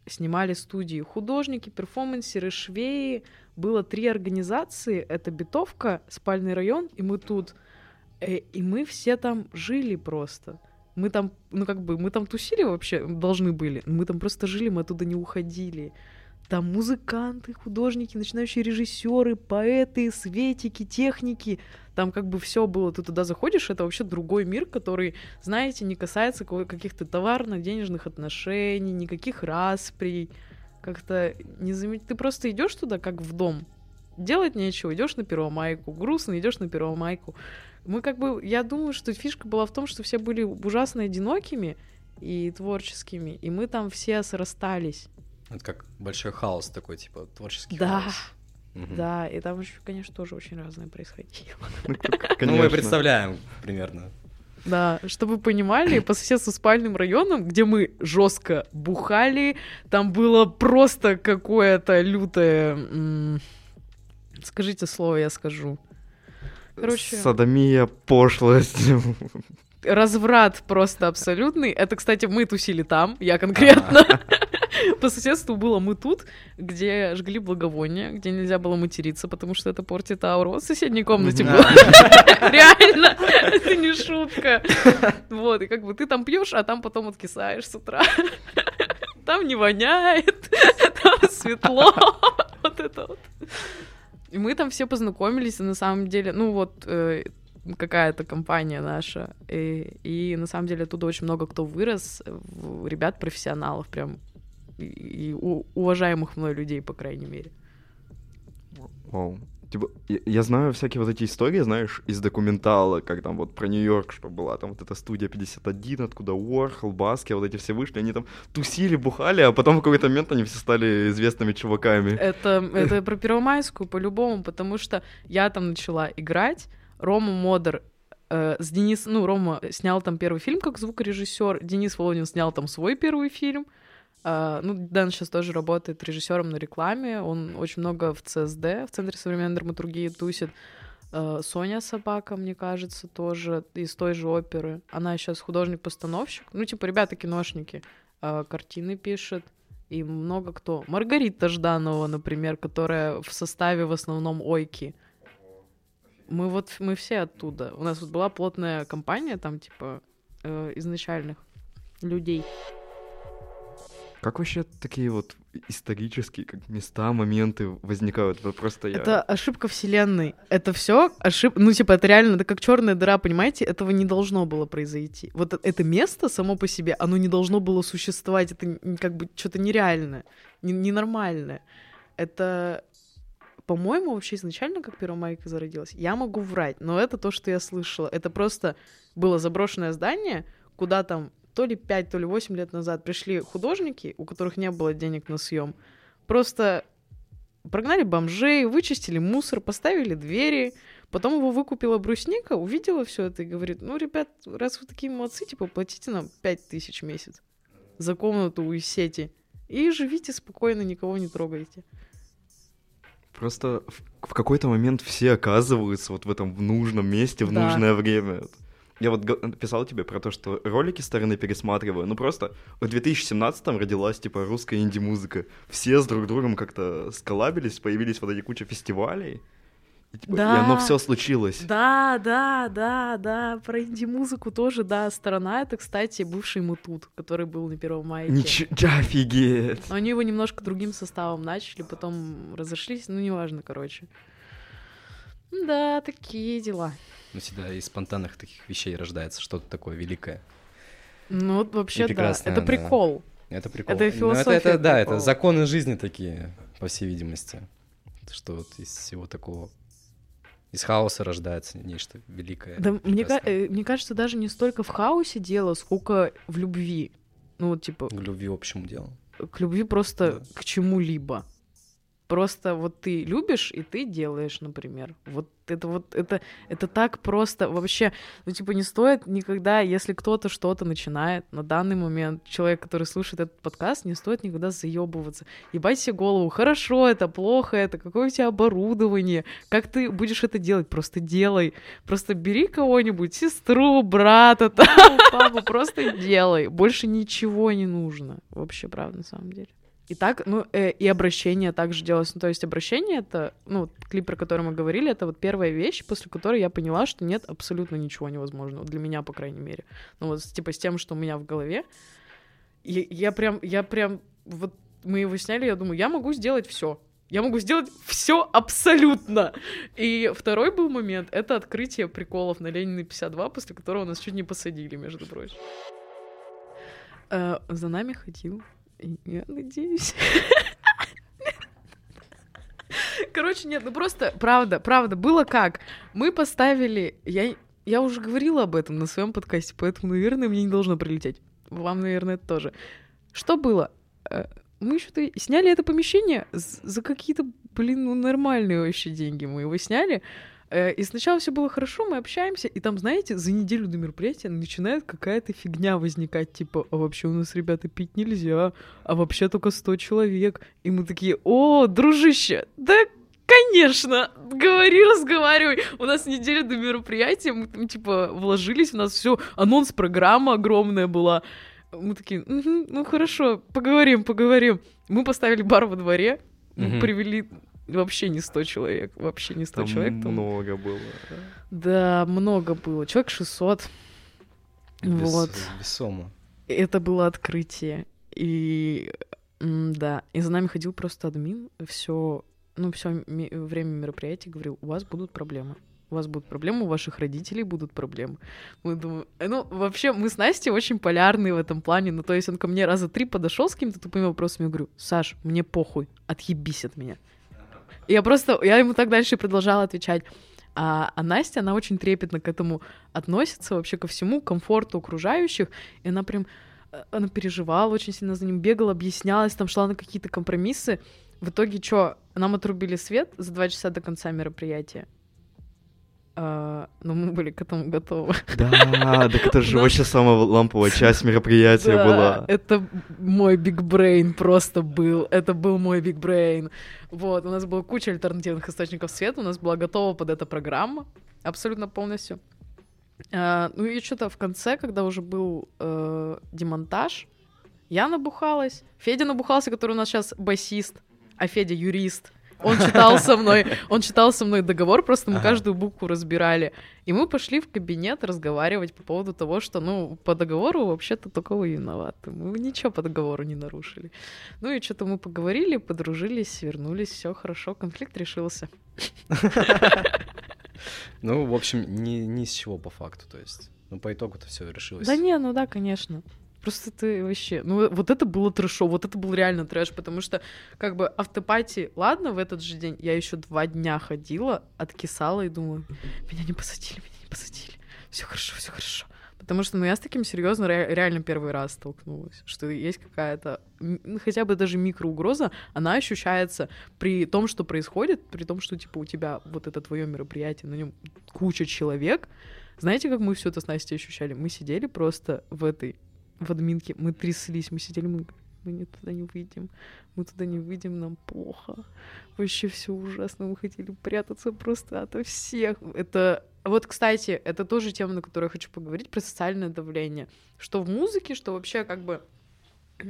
снимали студии художники, перформансеры, швеи. Было три организации. Это Битовка, Спальный район, и мы тут. Э, И мы все там жили просто. Мы там, ну как бы, мы там тусили вообще, должны были. Мы там просто жили, мы оттуда не уходили. Там музыканты, художники, начинающие режиссеры, поэты, светики, техники. Там как бы все было. Ты туда заходишь, это вообще другой мир, который, знаете, не касается ка- каких-то товарно-денежных отношений, никаких расприй. Как-то не замет... Ты просто идешь туда, как в дом. Делать нечего, идешь на первомайку. Грустно, идешь на первомайку. Мы как бы, я думаю, что фишка была в том, что все были ужасно одинокими и творческими, и мы там все срастались. Это как большой хаос такой, типа, творческий Да. хаос. Мгм. Да, и там еще, конечно, тоже очень разное происходило. Ну, Ну, мы представляем примерно. Да, чтобы вы понимали, по соседству с спальным районом, где мы жестко бухали, там было просто какое-то лютое... Скажите слово, я скажу. Короче, Садомия, пошлость. разврат просто абсолютный. Это, кстати, мы тусили там, я конкретно. По соседству было мы тут, где жгли благовония, где нельзя было материться, потому что это портит ауру. Вот в соседней комнате было. Реально, это не шутка. Вот, и как бы ты там пьешь, а там потом откисаешь с утра. там не воняет, там светло, вот это вот. И мы там все познакомились, и на самом деле, ну вот, э, какая-то компания наша, и, и на самом деле оттуда очень много кто вырос, ребят профессионалов, прям и, уважаемых мной людей, по крайней мере. Вау. Типа, я, я знаю всякие вот эти истории, знаешь, из документала, как там вот про Нью-Йорк, что была там вот эта студия 51, откуда Уорхол, Баски, вот эти все вышли, они там тусили, бухали, а потом в какой-то момент они все стали известными чуваками. Это, это про Первомайскую по-любому, потому что я там начала играть, Рома Модер э, с Денис, ну, Рома снял там первый фильм как звукорежиссер, Денис Володин снял там свой первый фильм. Э, ну, Дэн сейчас тоже работает режиссером на рекламе, он очень много в ЦСД, в Центре современной драматургии тусит. Э, Соня Собака, мне кажется, тоже из той же оперы. Она сейчас художник-постановщик. Ну, типа, ребята-киношники. Э, Картины пишет. И много кто. Маргарита Жданова, например, которая в составе в основном Ойки. Мы вот, мы все оттуда. У нас вот была плотная компания там, типа, э, изначальных людей. Как вообще такие вот исторические как места, моменты возникают? Вот просто я... Это ошибка вселенной. Это все ошибка. Ну, типа, это реально, это как черная дыра, понимаете? Этого не должно было произойти. Вот э- это место само по себе, оно не должно было существовать. Это как бы что-то нереальное, не- ненормальное. Это, по-моему, вообще изначально как Первомайка зародилась. Я могу врать, но это то, что я слышала. Это просто было заброшенное здание, куда там то ли 5, то ли 8 лет назад пришли художники, у которых не было денег на съем. Просто прогнали бомжей, вычистили мусор, поставили двери. Потом его выкупила брусника, увидела все это и говорит, ну, ребят, раз вы такие молодцы, типа, платите нам 5 тысяч в месяц за комнату из сети. И живите спокойно, никого не трогайте. Просто в, в какой-то момент все оказываются вот в этом в нужном месте, в Да. нужное время. Я вот писал тебе про то, что ролики старины пересматриваю. Ну просто в 2017-м родилась типа русская инди-музыка. Все с друг другом как-то сколабились, появились вот эти куча фестивалей. И, типа, и Да. оно все случилось. Да, да, да, да, про инди-музыку тоже, да. Сторона это, кстати, бывший Мутут, который был на Первом мае. Ничего, офигеть. Но они его немножко другим составом начали, потом разошлись, ну, неважно, короче. Да, такие дела. Ну, всегда из спонтанных таких вещей рождается что-то такое великое. Ну, вот вообще, да, это да. прикол. Это прикол. Это Ну, философия это, да, это законы жизни такие, по всей видимости. Что вот из всего такого, из хаоса рождается нечто великое. Да, мне, прекрасное. э, мне кажется, даже не столько в хаосе дело, сколько в любви. Ну, вот, типа, К любви общему делу. к любви просто Да. к чему-либо. Просто вот ты любишь, и ты делаешь, например. Вот это вот, это, это так просто. Вообще, ну, типа, не стоит никогда, если кто-то что-то начинает на данный момент, человек, который слушает этот подкаст, не стоит никогда заебываться. Ебать себе голову, хорошо это, плохо это, какое у тебя оборудование, как ты будешь это делать, просто делай. Просто бери кого-нибудь, сестру, брата, там, папу, просто делай. Больше ничего не нужно. Вообще, правда, на самом деле. И так, ну, э, и обращение также делалось. Ну, то есть обращение это, ну, клип, про который мы говорили, это вот первая вещь, после которой я поняла, что нет абсолютно ничего невозможного. Для меня, по крайней мере. Ну, вот, типа, с тем, что у меня в голове. И я прям, я прям, вот мы его сняли, я думаю, я могу сделать все. Я могу сделать все абсолютно. И второй был момент, это открытие приколов на Ленина 52, после которого нас чуть не посадили, между прочим. Э, за нами ходил, я надеюсь. Короче, нет, ну просто, правда, правда, было как. Мы поставили, я, я уже говорила об этом на своем подкасте, поэтому, наверное, мне не должно прилететь. Вам, наверное, это тоже. Что было? Э, Мы что-то сняли это помещение за какие-то, блин, ну нормальные вообще деньги. Мы его сняли. Э, И сначала все было хорошо, мы общаемся, и там, знаете, за неделю до мероприятия начинает какая-то фигня возникать, типа, а вообще у нас, ребята, пить нельзя, а вообще только 100 человек. И мы такие, о, дружище, да Конечно, говори, разговаривай. У нас неделя до мероприятия, мы там, типа, вложились, у нас все, анонс-программа огромная была. Мы такие, «Мгм, ну хорошо, поговорим, поговорим. Мы поставили бар во дворе, мы привели вообще не 100 человек, вообще не 100 Там человек. там- много было. Да, много было, человек 600. Вес- Вот. Весомо. Это было открытие. И да, и за нами ходил просто админ, все, ну, все время мероприятия говорил, у вас будут проблемы. У вас будут проблемы, у ваших родителей будут проблемы. Мы думаем, э, ну, вообще, мы с Настей очень полярные в этом плане. Ну, то есть он ко мне раза три подошел с какими-то тупыми вопросами. Я говорю, Саш, мне похуй, отъебись от меня. Я просто, я ему так дальше продолжала отвечать. А, а Настя, она очень трепетно к этому относится, вообще ко всему, к комфорту окружающих. И она прям, э, она переживала очень сильно за ним, бегала, объяснялась, там шла на какие-то компромиссы. В итоге что, нам отрубили свет за два часа до конца мероприятия. А, но мы были к этому готовы. Да, так это же вообще самая ламповая часть мероприятия была. Это мой big brain просто был. Это был мой big brain. Вот, у нас была куча альтернативных источников света, у нас была готова под эта программа абсолютно полностью. А, ну и что-то в конце, когда уже был э, демонтаж, я набухалась, Федя набухался, который у нас сейчас басист, а Федя юрист. Он читал со мной, он читал со мной договор, просто мы ага. каждую букву разбирали. И мы пошли в кабинет разговаривать по поводу того, что, ну, по договору вообще-то только вы виноваты. Мы ничего по договору не нарушили. Ну и что-то мы поговорили, подружились, вернулись, все хорошо, конфликт решился. Ну, в общем, ни, ни с чего по факту, то есть. Ну, по итогу это все решилось. Да не, ну да, конечно. Просто ты вообще... Ну, вот это было трэшо, вот это был реально трэш, потому что, как бы, автопати, ладно, в этот же день я еще два дня ходила, откисала и думаю, меня не посадили, меня не посадили. Все хорошо, все хорошо. Потому что, ну, я с таким серьезно ре- реально первый раз столкнулась, что есть какая-то, ну, хотя бы даже микроугроза, она ощущается при том, что происходит, при том, что, типа, у тебя вот это твое мероприятие, на нем куча человек. Знаете, как мы все это с Настей ощущали? Мы сидели просто в этой в админке. Мы тряслись, мы сидели, мы, мы не туда не выйдем, мы туда не выйдем, нам плохо. Вообще все ужасно, мы хотели прятаться просто ото всех. Это вот, кстати, это тоже тема, на которую я хочу поговорить, про социальное давление. Что в музыке, что вообще как бы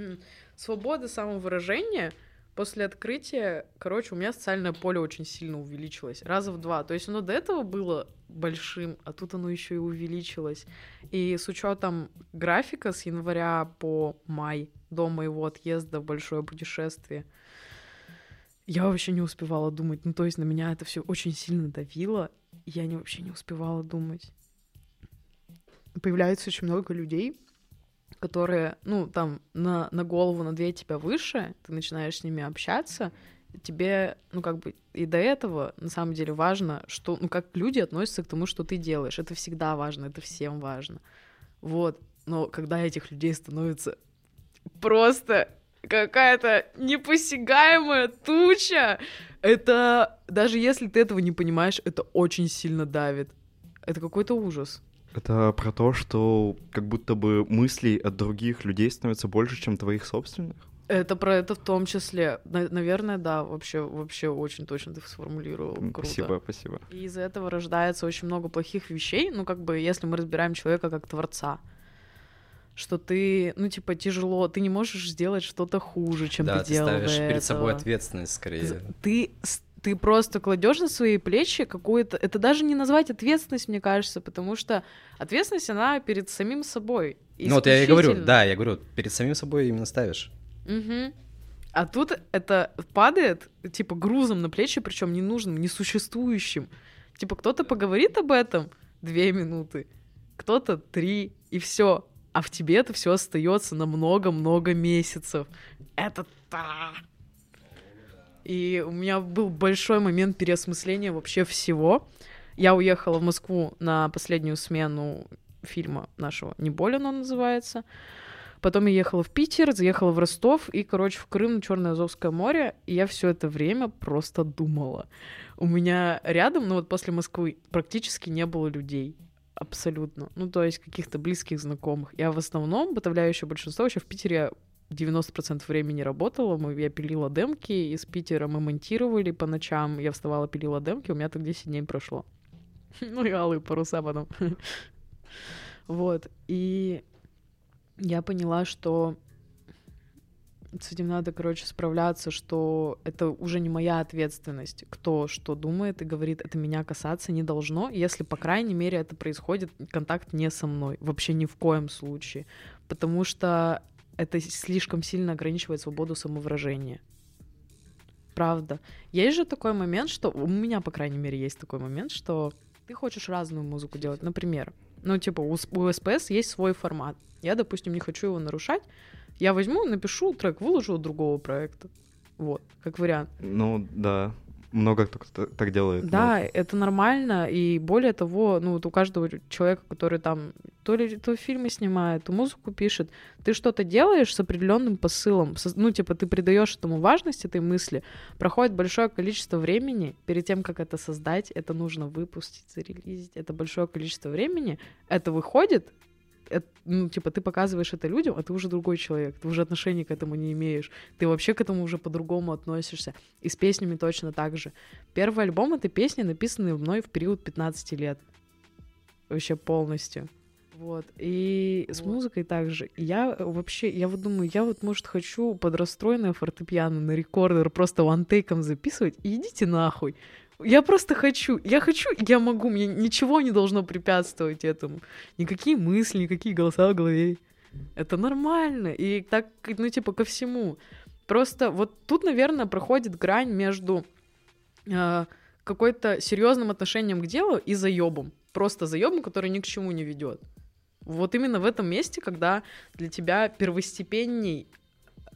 свобода самовыражения — после открытия, короче, у меня социальное поле очень сильно увеличилось. Раза в два. То есть оно до этого было большим, а тут оно еще и увеличилось. И с учетом графика с января по май до моего отъезда в большое путешествие, я вообще не успевала думать. Ну, то есть на меня это все очень сильно давило. Я не, вообще не успевала думать. Появляется очень много людей, которые, ну, там, на, на голову, на две тебя выше, ты начинаешь с ними общаться, тебе, ну, как бы, и до этого, на самом деле, важно, что, ну, как люди относятся к тому, что ты делаешь. Это всегда важно, это всем важно. Вот. Но когда этих людей становится просто какая-то непосягаемая туча, это, даже если ты этого не понимаешь, это очень сильно давит. Это какой-то ужас. Это про то, что как будто бы мыслей от других людей становится больше, чем твоих собственных? Это про это в том числе. Наверное, да, вообще, вообще очень точно ты сформулировал. Круто. Спасибо, спасибо. И из-за этого рождается очень много плохих вещей. Ну, как бы, если мы разбираем человека как творца, что ты, ну, типа, тяжело, ты не можешь сделать что-то хуже, чем да, ты, ты делал. Да, ты ставишь перед собой ответственность скорее. Ты ты просто кладешь на свои плечи какую-то... Это даже не назвать ответственность, мне кажется, потому что ответственность, она перед самим собой. Ну вот я и говорю, да, я говорю, перед самим собой именно ставишь. Угу. А тут это падает, типа, грузом на плечи, причем ненужным, несуществующим. Типа, кто-то поговорит об этом две минуты, кто-то три, и все. А в тебе это все остается на много-много месяцев. Это та и у меня был большой момент переосмысления вообще всего. Я уехала в Москву на последнюю смену фильма нашего «Не болен» он называется. Потом я ехала в Питер, заехала в Ростов и, короче, в Крым, Черное Азовское море. И я все это время просто думала. У меня рядом, ну вот после Москвы, практически не было людей. Абсолютно. Ну, то есть каких-то близких знакомых. Я в основном, подавляющее большинство, еще в Питере 90% времени работала, мы, я пилила демки, из Питера мы монтировали по ночам, я вставала, пилила демки, у меня так 10 дней прошло. Ну и алые паруса потом. Вот, и я поняла, что с этим надо, короче, справляться, что это уже не моя ответственность, кто что думает и говорит, это меня касаться не должно, если, по крайней мере, это происходит, контакт не со мной, вообще ни в коем случае, потому что это слишком сильно ограничивает свободу самовыражения. Правда. Есть же такой момент, что у меня, по крайней мере, есть такой момент, что ты хочешь разную музыку делать. Например, ну, типа, у, у СПС есть свой формат. Я, допустим, не хочу его нарушать. Я возьму, напишу трек, выложу другого проекта. Вот, как вариант. Ну, да. Много кто так- делает. Да, но- это нормально, и более того, ну вот у каждого человека, который там то ли то фильмы снимает, то музыку пишет, ты что-то делаешь с определенным посылом, со- ну типа ты придаешь этому важность этой мысли, проходит большое количество времени. Перед тем, как это создать, это нужно выпустить, зарелизить, это большое количество времени, это выходит, ну, типа, ты показываешь это людям, а ты уже другой человек, ты уже отношения к этому не имеешь, ты вообще к этому уже по-другому относишься. И с песнями точно так же. Первый альбом — это песни, написанные мной в период 15 лет. Вообще полностью. Вот. И с Вот. музыкой также. Я э, вообще, я вот думаю, я вот, может, хочу под расстроенное фортепиано на рекордер просто вантейком записывать, и идите нахуй. Я просто хочу, я хочу, я могу, мне ничего не должно препятствовать этому. Никакие мысли, никакие голоса в голове. Это нормально. И так, ну, типа, ко всему. Просто вот тут, наверное, проходит грань между э, какой-то серьезным отношением к делу и заебом. Просто заебом, который ни к чему не ведет. Вот именно в этом месте, когда для тебя первостепенней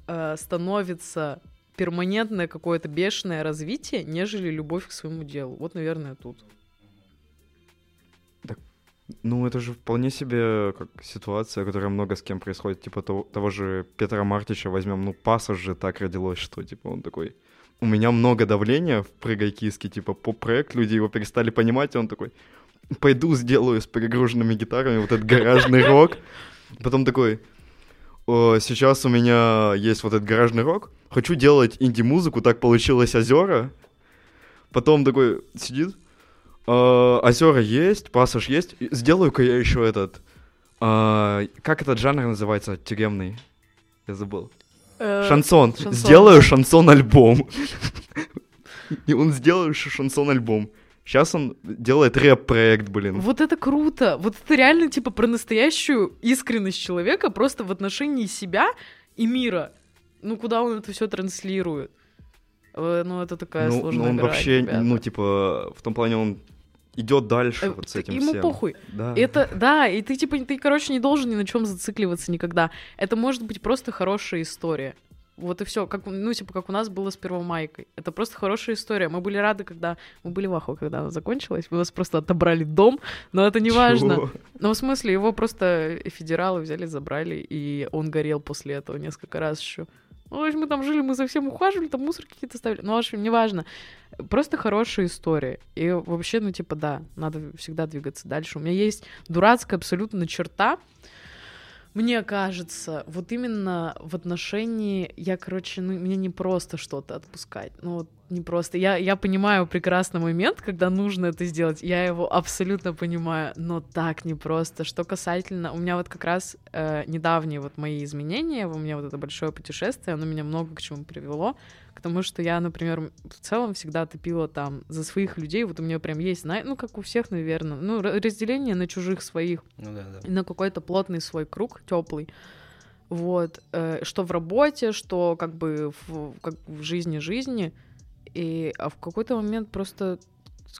э, становится перманентное какое-то бешеное развитие, нежели любовь к своему делу. Вот, наверное, тут. Ну, это же вполне себе как ситуация, которая много с кем происходит. Типа того, того же Петра Мартича возьмем. Ну, пассаж же так родилось, что типа он такой... У меня много давления в прыгай киски, типа поп-проект, люди его перестали понимать, и он такой, пойду сделаю с перегруженными гитарами вот этот гаражный рок. Потом такой, «О, сейчас у меня есть вот этот гаражный рок, хочу делать инди-музыку, так получилось озера. Потом такой сидит, «А, озера есть, пассаж есть, сделаю-ка я еще этот, а, как этот жанр называется, тюремный? Я забыл. Э, Шансон. шансон, Сделаю шансон-альбом. И он сделал шансон-альбом. Сейчас он делает рэп-проект, блин. Вот это круто. Вот это реально типа про настоящую искренность человека просто в отношении себя и мира. Ну, куда он это все транслирует? Э, Ну, это такая Ну, сложная ну, он грань, вообще, ребята. ну, типа, в том плане он идет дальше Э, вот с этим Ему всем. похуй. Да. Это, да, и ты, типа, ты, короче, не должен ни на чем зацикливаться никогда. Это может быть просто хорошая история. Вот и все, как, ну, типа, как у нас было с Первомайкой. Это просто хорошая история. Мы были рады, когда... Мы были в ахуе, когда она закончилась. Мы вас просто отобрали дом, но это не важно. Ну, в смысле, его просто федералы взяли, забрали, и он горел после этого несколько раз еще. Ну, в общем, мы там жили, мы за всем ухаживали, там мусор какие-то ставили. Ну, в общем, неважно. Просто хорошая история. И вообще, ну, типа, да, надо всегда двигаться дальше. У меня есть дурацкая абсолютно черта, мне кажется, вот именно в отношении, я, короче, ну, мне не просто что-то отпускать. Ну, вот не просто. Я, я понимаю прекрасный момент, когда нужно это сделать. Я его абсолютно понимаю, но так непросто. Что касательно... У меня вот как раз э, недавние вот мои изменения, у меня вот это большое путешествие, оно меня много к чему привело. К тому, что я, например, в целом всегда топила там за своих людей. Вот у меня прям есть, ну, как у всех, наверное, ну, ра- разделение на чужих своих Ну да, да. на какой-то плотный свой круг, теплый. Вот, э, что в работе, что как бы в, как в жизни жизни. И, а в какой-то момент просто,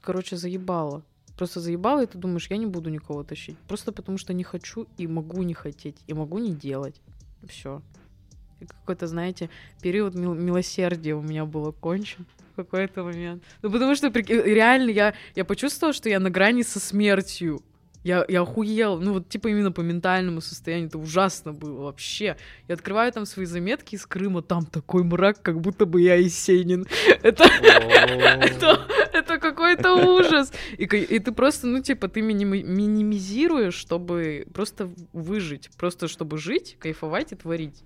короче, заебало. Просто заебало, и ты думаешь, я не буду никого тащить. Просто потому что не хочу и могу не хотеть, и могу не делать. Все. Какой-то, знаете, период мил- милосердия у меня был окончен в какой-то момент. Ну, потому что реально я, я почувствовала, что я на грани со смертью. Я, я охуела, ну вот типа именно по ментальному состоянию, это ужасно было вообще. Я открываю там свои заметки из Крыма, там такой мрак, как будто бы я Есенин. Это, это, это какой-то ужас. И, и ты просто, ну типа, ты миними- минимизируешь, чтобы просто выжить, просто чтобы жить, кайфовать и творить.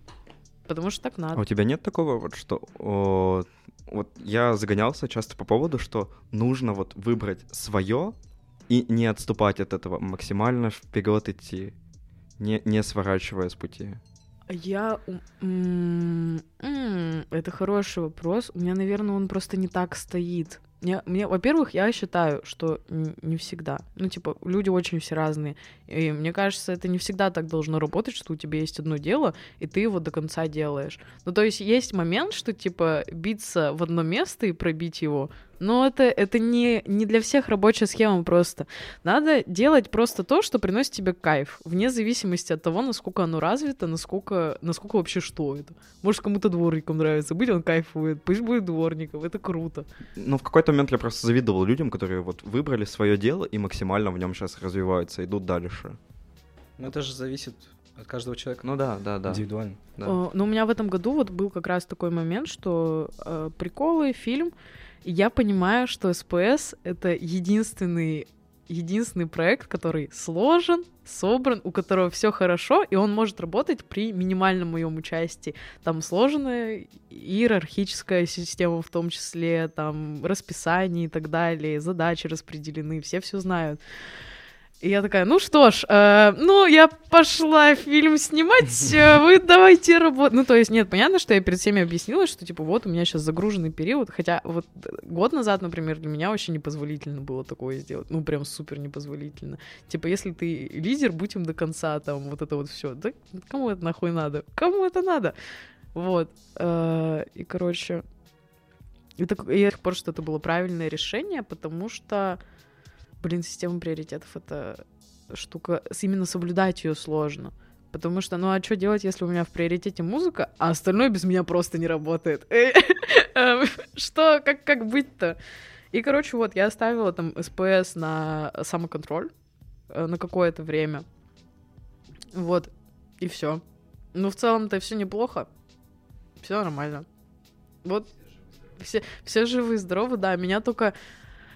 Потому что так А надо. у тебя нет такого вот, что... о, вот я загонялся часто по поводу, что нужно вот выбрать свое и не отступать от этого, максимально вперед идти, не, не сворачивая с пути. Я... Это хороший вопрос. У меня, наверное, он просто не так стоит. Мне, мне, во-первых, я считаю, что не всегда. Ну, типа, люди очень все разные. И мне кажется, это не всегда так должно работать, что у тебя есть одно дело, и ты его до конца делаешь. Ну, то есть есть момент, что, типа, биться в одно место и пробить его, но это, это не, не для всех рабочая схема просто. Надо делать просто то, что приносит тебе кайф, вне зависимости от того, насколько оно развито, насколько, насколько вообще что это. Может, кому-то дворником нравится быть, он кайфует, пусть будет дворником, это круто. Ну, в какой-то момент я просто завидовал людям, которые вот выбрали свое дело и максимально в нем сейчас развиваются, идут дальше. Ну, это же зависит от каждого человека. Ну да, да, да. Индивидуально. да. Но у меня в этом году вот был как раз такой момент, что э, приколы, фильм, я понимаю, что СПС — это единственный единственный проект, который сложен, собран, у которого все хорошо, и он может работать при минимальном моем участии. Там сложная иерархическая система в том числе, там расписание и так далее, задачи распределены, все все знают. И я такая, ну что ж, э, ну я пошла фильм снимать, э, вы давайте работать. Ну то есть нет, понятно, что я перед всеми объяснила, что типа вот у меня сейчас загруженный период, хотя вот год назад, например, для меня вообще непозволительно было такое сделать, ну прям супер непозволительно. Типа если ты лидер, будь им до конца, там вот это вот все. Да кому это нахуй надо? Кому это надо? Вот. Э, и короче, и, так, я до сих пор, что это было правильное решение, потому что блин, система приоритетов это штука, именно соблюдать ее сложно. Потому что, ну а что делать, если у меня в приоритете музыка, а остальное без меня просто не работает? Что, как, как быть-то? И, короче, вот, я оставила там СПС на самоконтроль э, на какое-то время. Вот, и все. Ну, в целом-то все неплохо. Все нормально. Вот, все, все живы здоровы, да. Меня только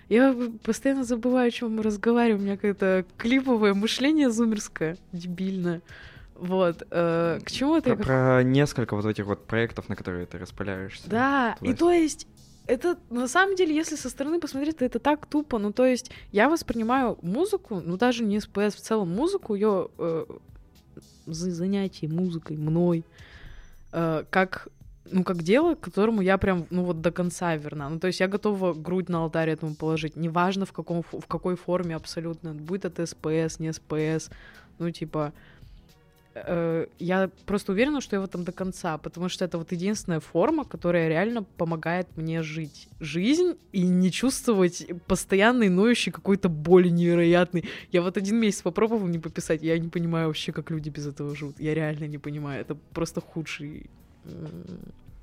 я постоянно забываю, о чем мы разговариваем. У меня какое-то клиповое мышление зумерское, дебильное. Вот. Э, к чему это? Про, про несколько вот этих вот проектов, на которые ты распыляешься. Да, и то есть это на самом деле, если со стороны посмотреть, то это так тупо. Ну, то есть я воспринимаю музыку, ну даже не СПС, в целом музыку, ее э, занятие музыкой мной, э, как ну, как дело, к которому я прям, ну, вот до конца верна. Ну, то есть я готова грудь на алтарь этому положить. Неважно, в, каком, в какой форме абсолютно. Будет это СПС, не СПС. Ну, типа, э, я просто уверена, что я в этом до конца, потому что это вот единственная форма, которая реально помогает мне жить жизнь и не чувствовать постоянной ноющей какой-то боли невероятной. Я вот один месяц попробовал не пописать, я не понимаю вообще, как люди без этого живут. Я реально не понимаю. Это просто худший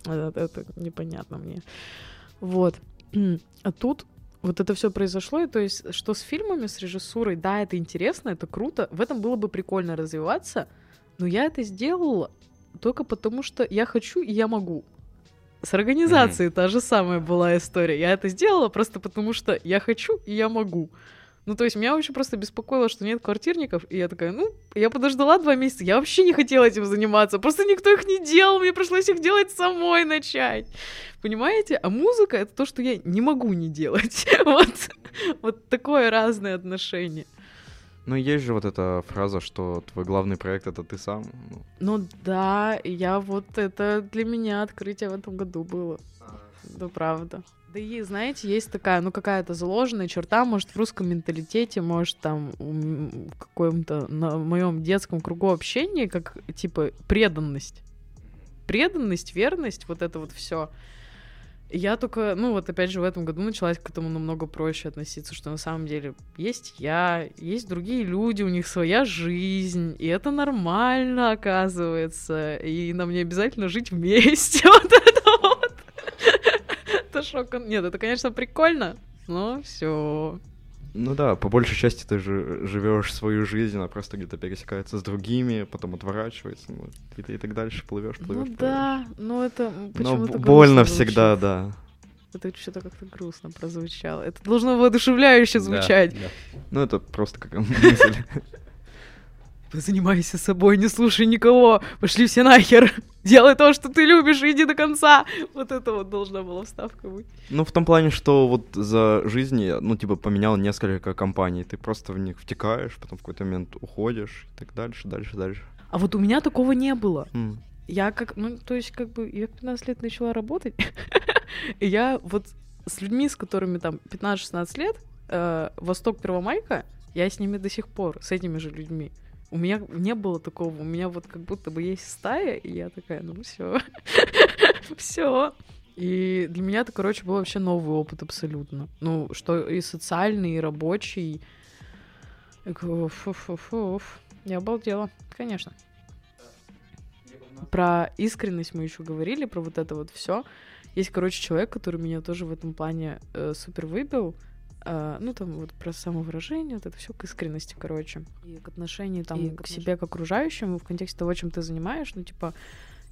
это, это непонятно мне. Вот. А тут вот это все произошло, и то есть, что с фильмами, с режиссурой, да, это интересно, это круто, в этом было бы прикольно развиваться, но я это сделала только потому, что я хочу и я могу. С организацией mm-hmm. та же самая была история. Я это сделала просто потому, что я хочу и я могу. Ну, то есть меня очень просто беспокоило, что нет квартирников, и я такая, ну, я подождала два месяца, я вообще не хотела этим заниматься, просто никто их не делал, мне пришлось их делать самой начать. Понимаете? А музыка — это то, что я не могу не делать. вот, вот такое разное отношение. Ну, есть же вот эта фраза, что твой главный проект — это ты сам. Ну, ну да, я вот это для меня открытие в этом году было. Да, правда. Да и, знаете, есть такая, ну, какая-то заложенная черта, может, в русском менталитете, может, там, в каком-то, на моем детском кругу общения, как, типа, преданность. Преданность, верность, вот это вот все. Я только, ну вот опять же в этом году началась к этому намного проще относиться, что на самом деле есть я, есть другие люди, у них своя жизнь, и это нормально, оказывается, и нам не обязательно жить вместе, вот это это шок. Нет, это, конечно, прикольно, но все. Ну да, по большей части ты же живешь свою жизнь, она просто где-то пересекается с другими, потом отворачивается, ну, и ты и так дальше плывешь, плывешь. Ну да, но это почему-то. Но больно всегда, да. Это что-то как-то грустно прозвучало. Это должно воодушевляюще звучать. Да, да. Ну, это просто как мысль. Занимайся собой, не слушай никого, пошли все нахер. Делай то, что ты любишь, иди до конца. Вот это вот должна была вставка быть. Ну, в том плане, что вот за жизнь я, ну, типа, поменял несколько компаний. Ты просто в них втекаешь, потом в какой-то момент уходишь и так дальше, дальше, дальше. А вот у меня такого не было. Mm. Я как, ну, то есть, как бы, я в 15 лет начала работать, и я вот с людьми, с которыми там 15-16 лет, э, Восток Первомайка, Я с ними до сих пор, с этими же людьми. У меня не было такого, у меня вот как будто бы есть стая, и я такая, ну все, все. И для меня это, короче, был вообще новый опыт абсолютно. Ну, что и социальный, и рабочий. Фу-фу-фу. Я обалдела, конечно. Про искренность мы еще говорили, про вот это вот все. Есть, короче, человек, который меня тоже в этом плане э, супер выбил. Э, ну, там вот про самовыражение, вот это все к искренности, короче. И к отношению там И к к себе, к окружающему, в контексте того, чем ты занимаешь. Ну, типа,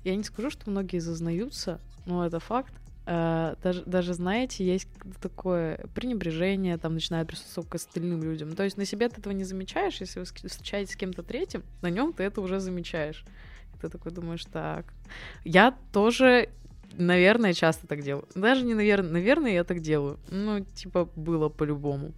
я не скажу, что многие зазнаются, но это факт. Э, даже, даже, знаете, есть такое пренебрежение, там начинает присутствовать к остальным людям. То есть на себе ты этого не замечаешь, если вы встречаетесь с кем-то третьим, на нем ты это уже замечаешь. И Ты такой думаешь, так. Я тоже, наверное, часто так делаю. Даже не наверное, наверное, я так делаю. Ну, типа, было по-любому.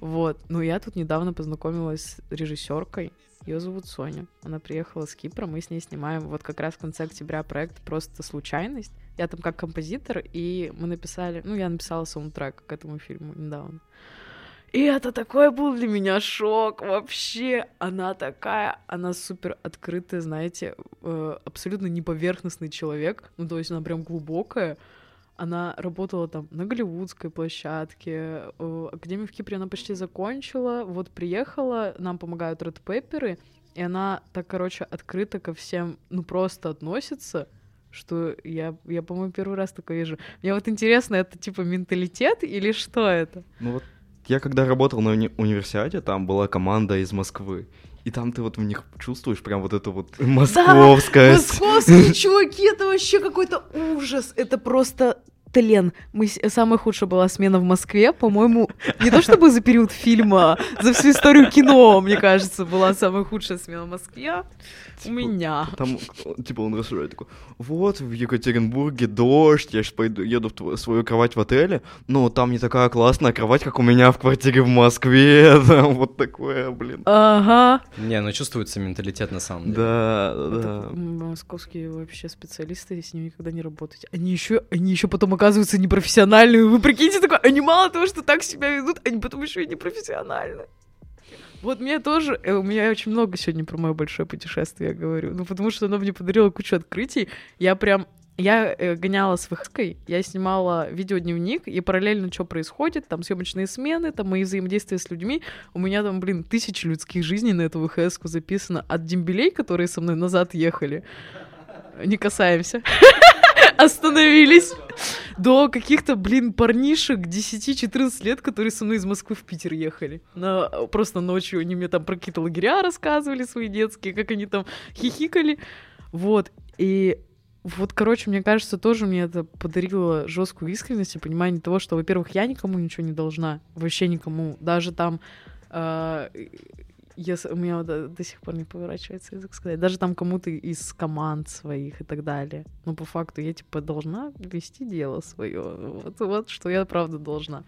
Вот. Но я тут недавно познакомилась с режиссеркой. Ее зовут Соня. Она приехала с Кипра, мы с ней снимаем вот как раз в конце октября проект «Просто случайность». Я там как композитор, и мы написали... Ну, я написала саундтрек к этому фильму недавно. И это такой был для меня шок вообще. Она такая, она супер открытая, знаете, э, абсолютно неповерхностный человек. Ну, то есть она прям глубокая. Она работала там на голливудской площадке. э, Академию в Кипре она почти закончила. Вот приехала, нам помогают Pepper, и она так, короче, открыто ко всем, ну, просто относится, что я, я по-моему, первый раз такое вижу. Мне вот интересно, это типа менталитет или что это? Ну вот я когда работал на уни- универсиаде, там была команда из Москвы. И там ты вот в них чувствуешь прям вот это вот московское. с- Московские чуваки, это вообще какой-то ужас. Это просто тлен. Мы, самая худшая была смена в Москве, по-моему, не то чтобы за период фильма, за всю историю кино, мне кажется, была самая худшая смена в Москве у Типа, меня. Там, типа, он рассуждает такой, вот, в Екатеринбурге дождь, я сейчас пойду, еду в тво- свою кровать в отеле, но там не такая классная кровать, как у меня в квартире в Москве, там вот такое, блин. Ага. Не, ну чувствуется менталитет на самом деле. Да, да. м, московские вообще специалисты, с ними никогда не работать. Они еще, они еще потом оказываются непрофессиональными. Вы прикиньте, такое, они мало того, что так себя ведут, они потом еще и непрофессиональны. Вот мне тоже, э, у меня очень много сегодня про мое большое путешествие я говорю, ну потому что оно мне подарило кучу открытий. Я прям я э, гоняла с выходкой, я снимала видеодневник, и параллельно что происходит, там съемочные смены, там мои взаимодействия с людьми. У меня там, блин, тысячи людских жизней на эту вхс записано. От дембелей, которые со мной назад ехали, не касаемся, остановились, до каких-то, блин, парнишек 10-14 лет, которые со мной из Москвы в Питер ехали. На, просто ночью они мне там про какие-то лагеря рассказывали свои детские, как они там хихикали. Вот. И вот, короче, мне кажется, тоже мне это подарило жесткую искренность и понимание того, что, во-первых, я никому ничего не должна, вообще никому, даже там, э, если, у меня вот до, до сих пор не поворачивается язык сказать, даже там кому-то из команд своих и так далее. Но по факту я, типа, должна вести дело свое. Вот, вот что я, правда, должна.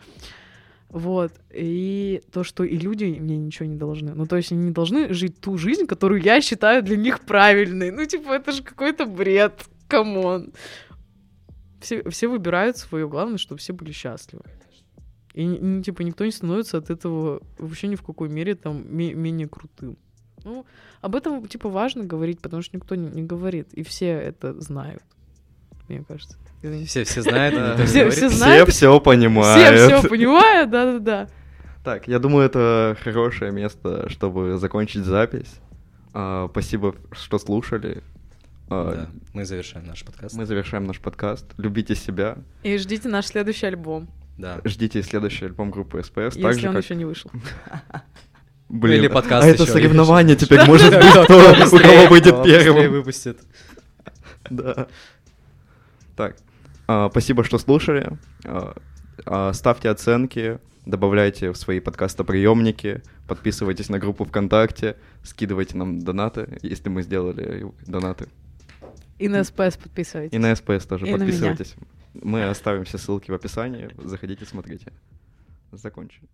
Вот. И то, что и люди мне ничего не должны. Ну, то есть они не должны жить ту жизнь, которую я считаю для них правильной. Ну, типа, это же какой-то бред. Come on. Все, все выбирают свое. Главное, чтобы все были счастливы. И, ну, типа, никто не становится от этого вообще ни в какой мере там ме- менее крутым. Ну, об этом, типа, важно говорить, потому что никто не, не говорит. И все это знают, мне кажется. Все, все знают, Да. Все- все Все знают. все понимают. Все все понимают, да-да-да. Так, я думаю, это хорошее место, чтобы закончить запись. А, спасибо, что слушали. А, Да, мы завершаем наш подкаст. Мы завершаем наш подкаст. Любите себя. И ждите наш следующий альбом, Да. Ждите следующий альбом группы СПС. если же, он как... еще не вышел. Блин, Или подкаст а это ещё соревнование теперь может быть, кто, у кого выйдет первым. выпустит. Да. Так, а, спасибо, что слушали. А, а, ставьте оценки, добавляйте в свои подкастоприемники, подписывайтесь на группу ВКонтакте, скидывайте нам донаты, если мы сделали донаты. И на СПС подписывайтесь. И на СПС тоже И подписывайтесь. Мы оставим все ссылки в описании. Заходите, смотрите. Закончили.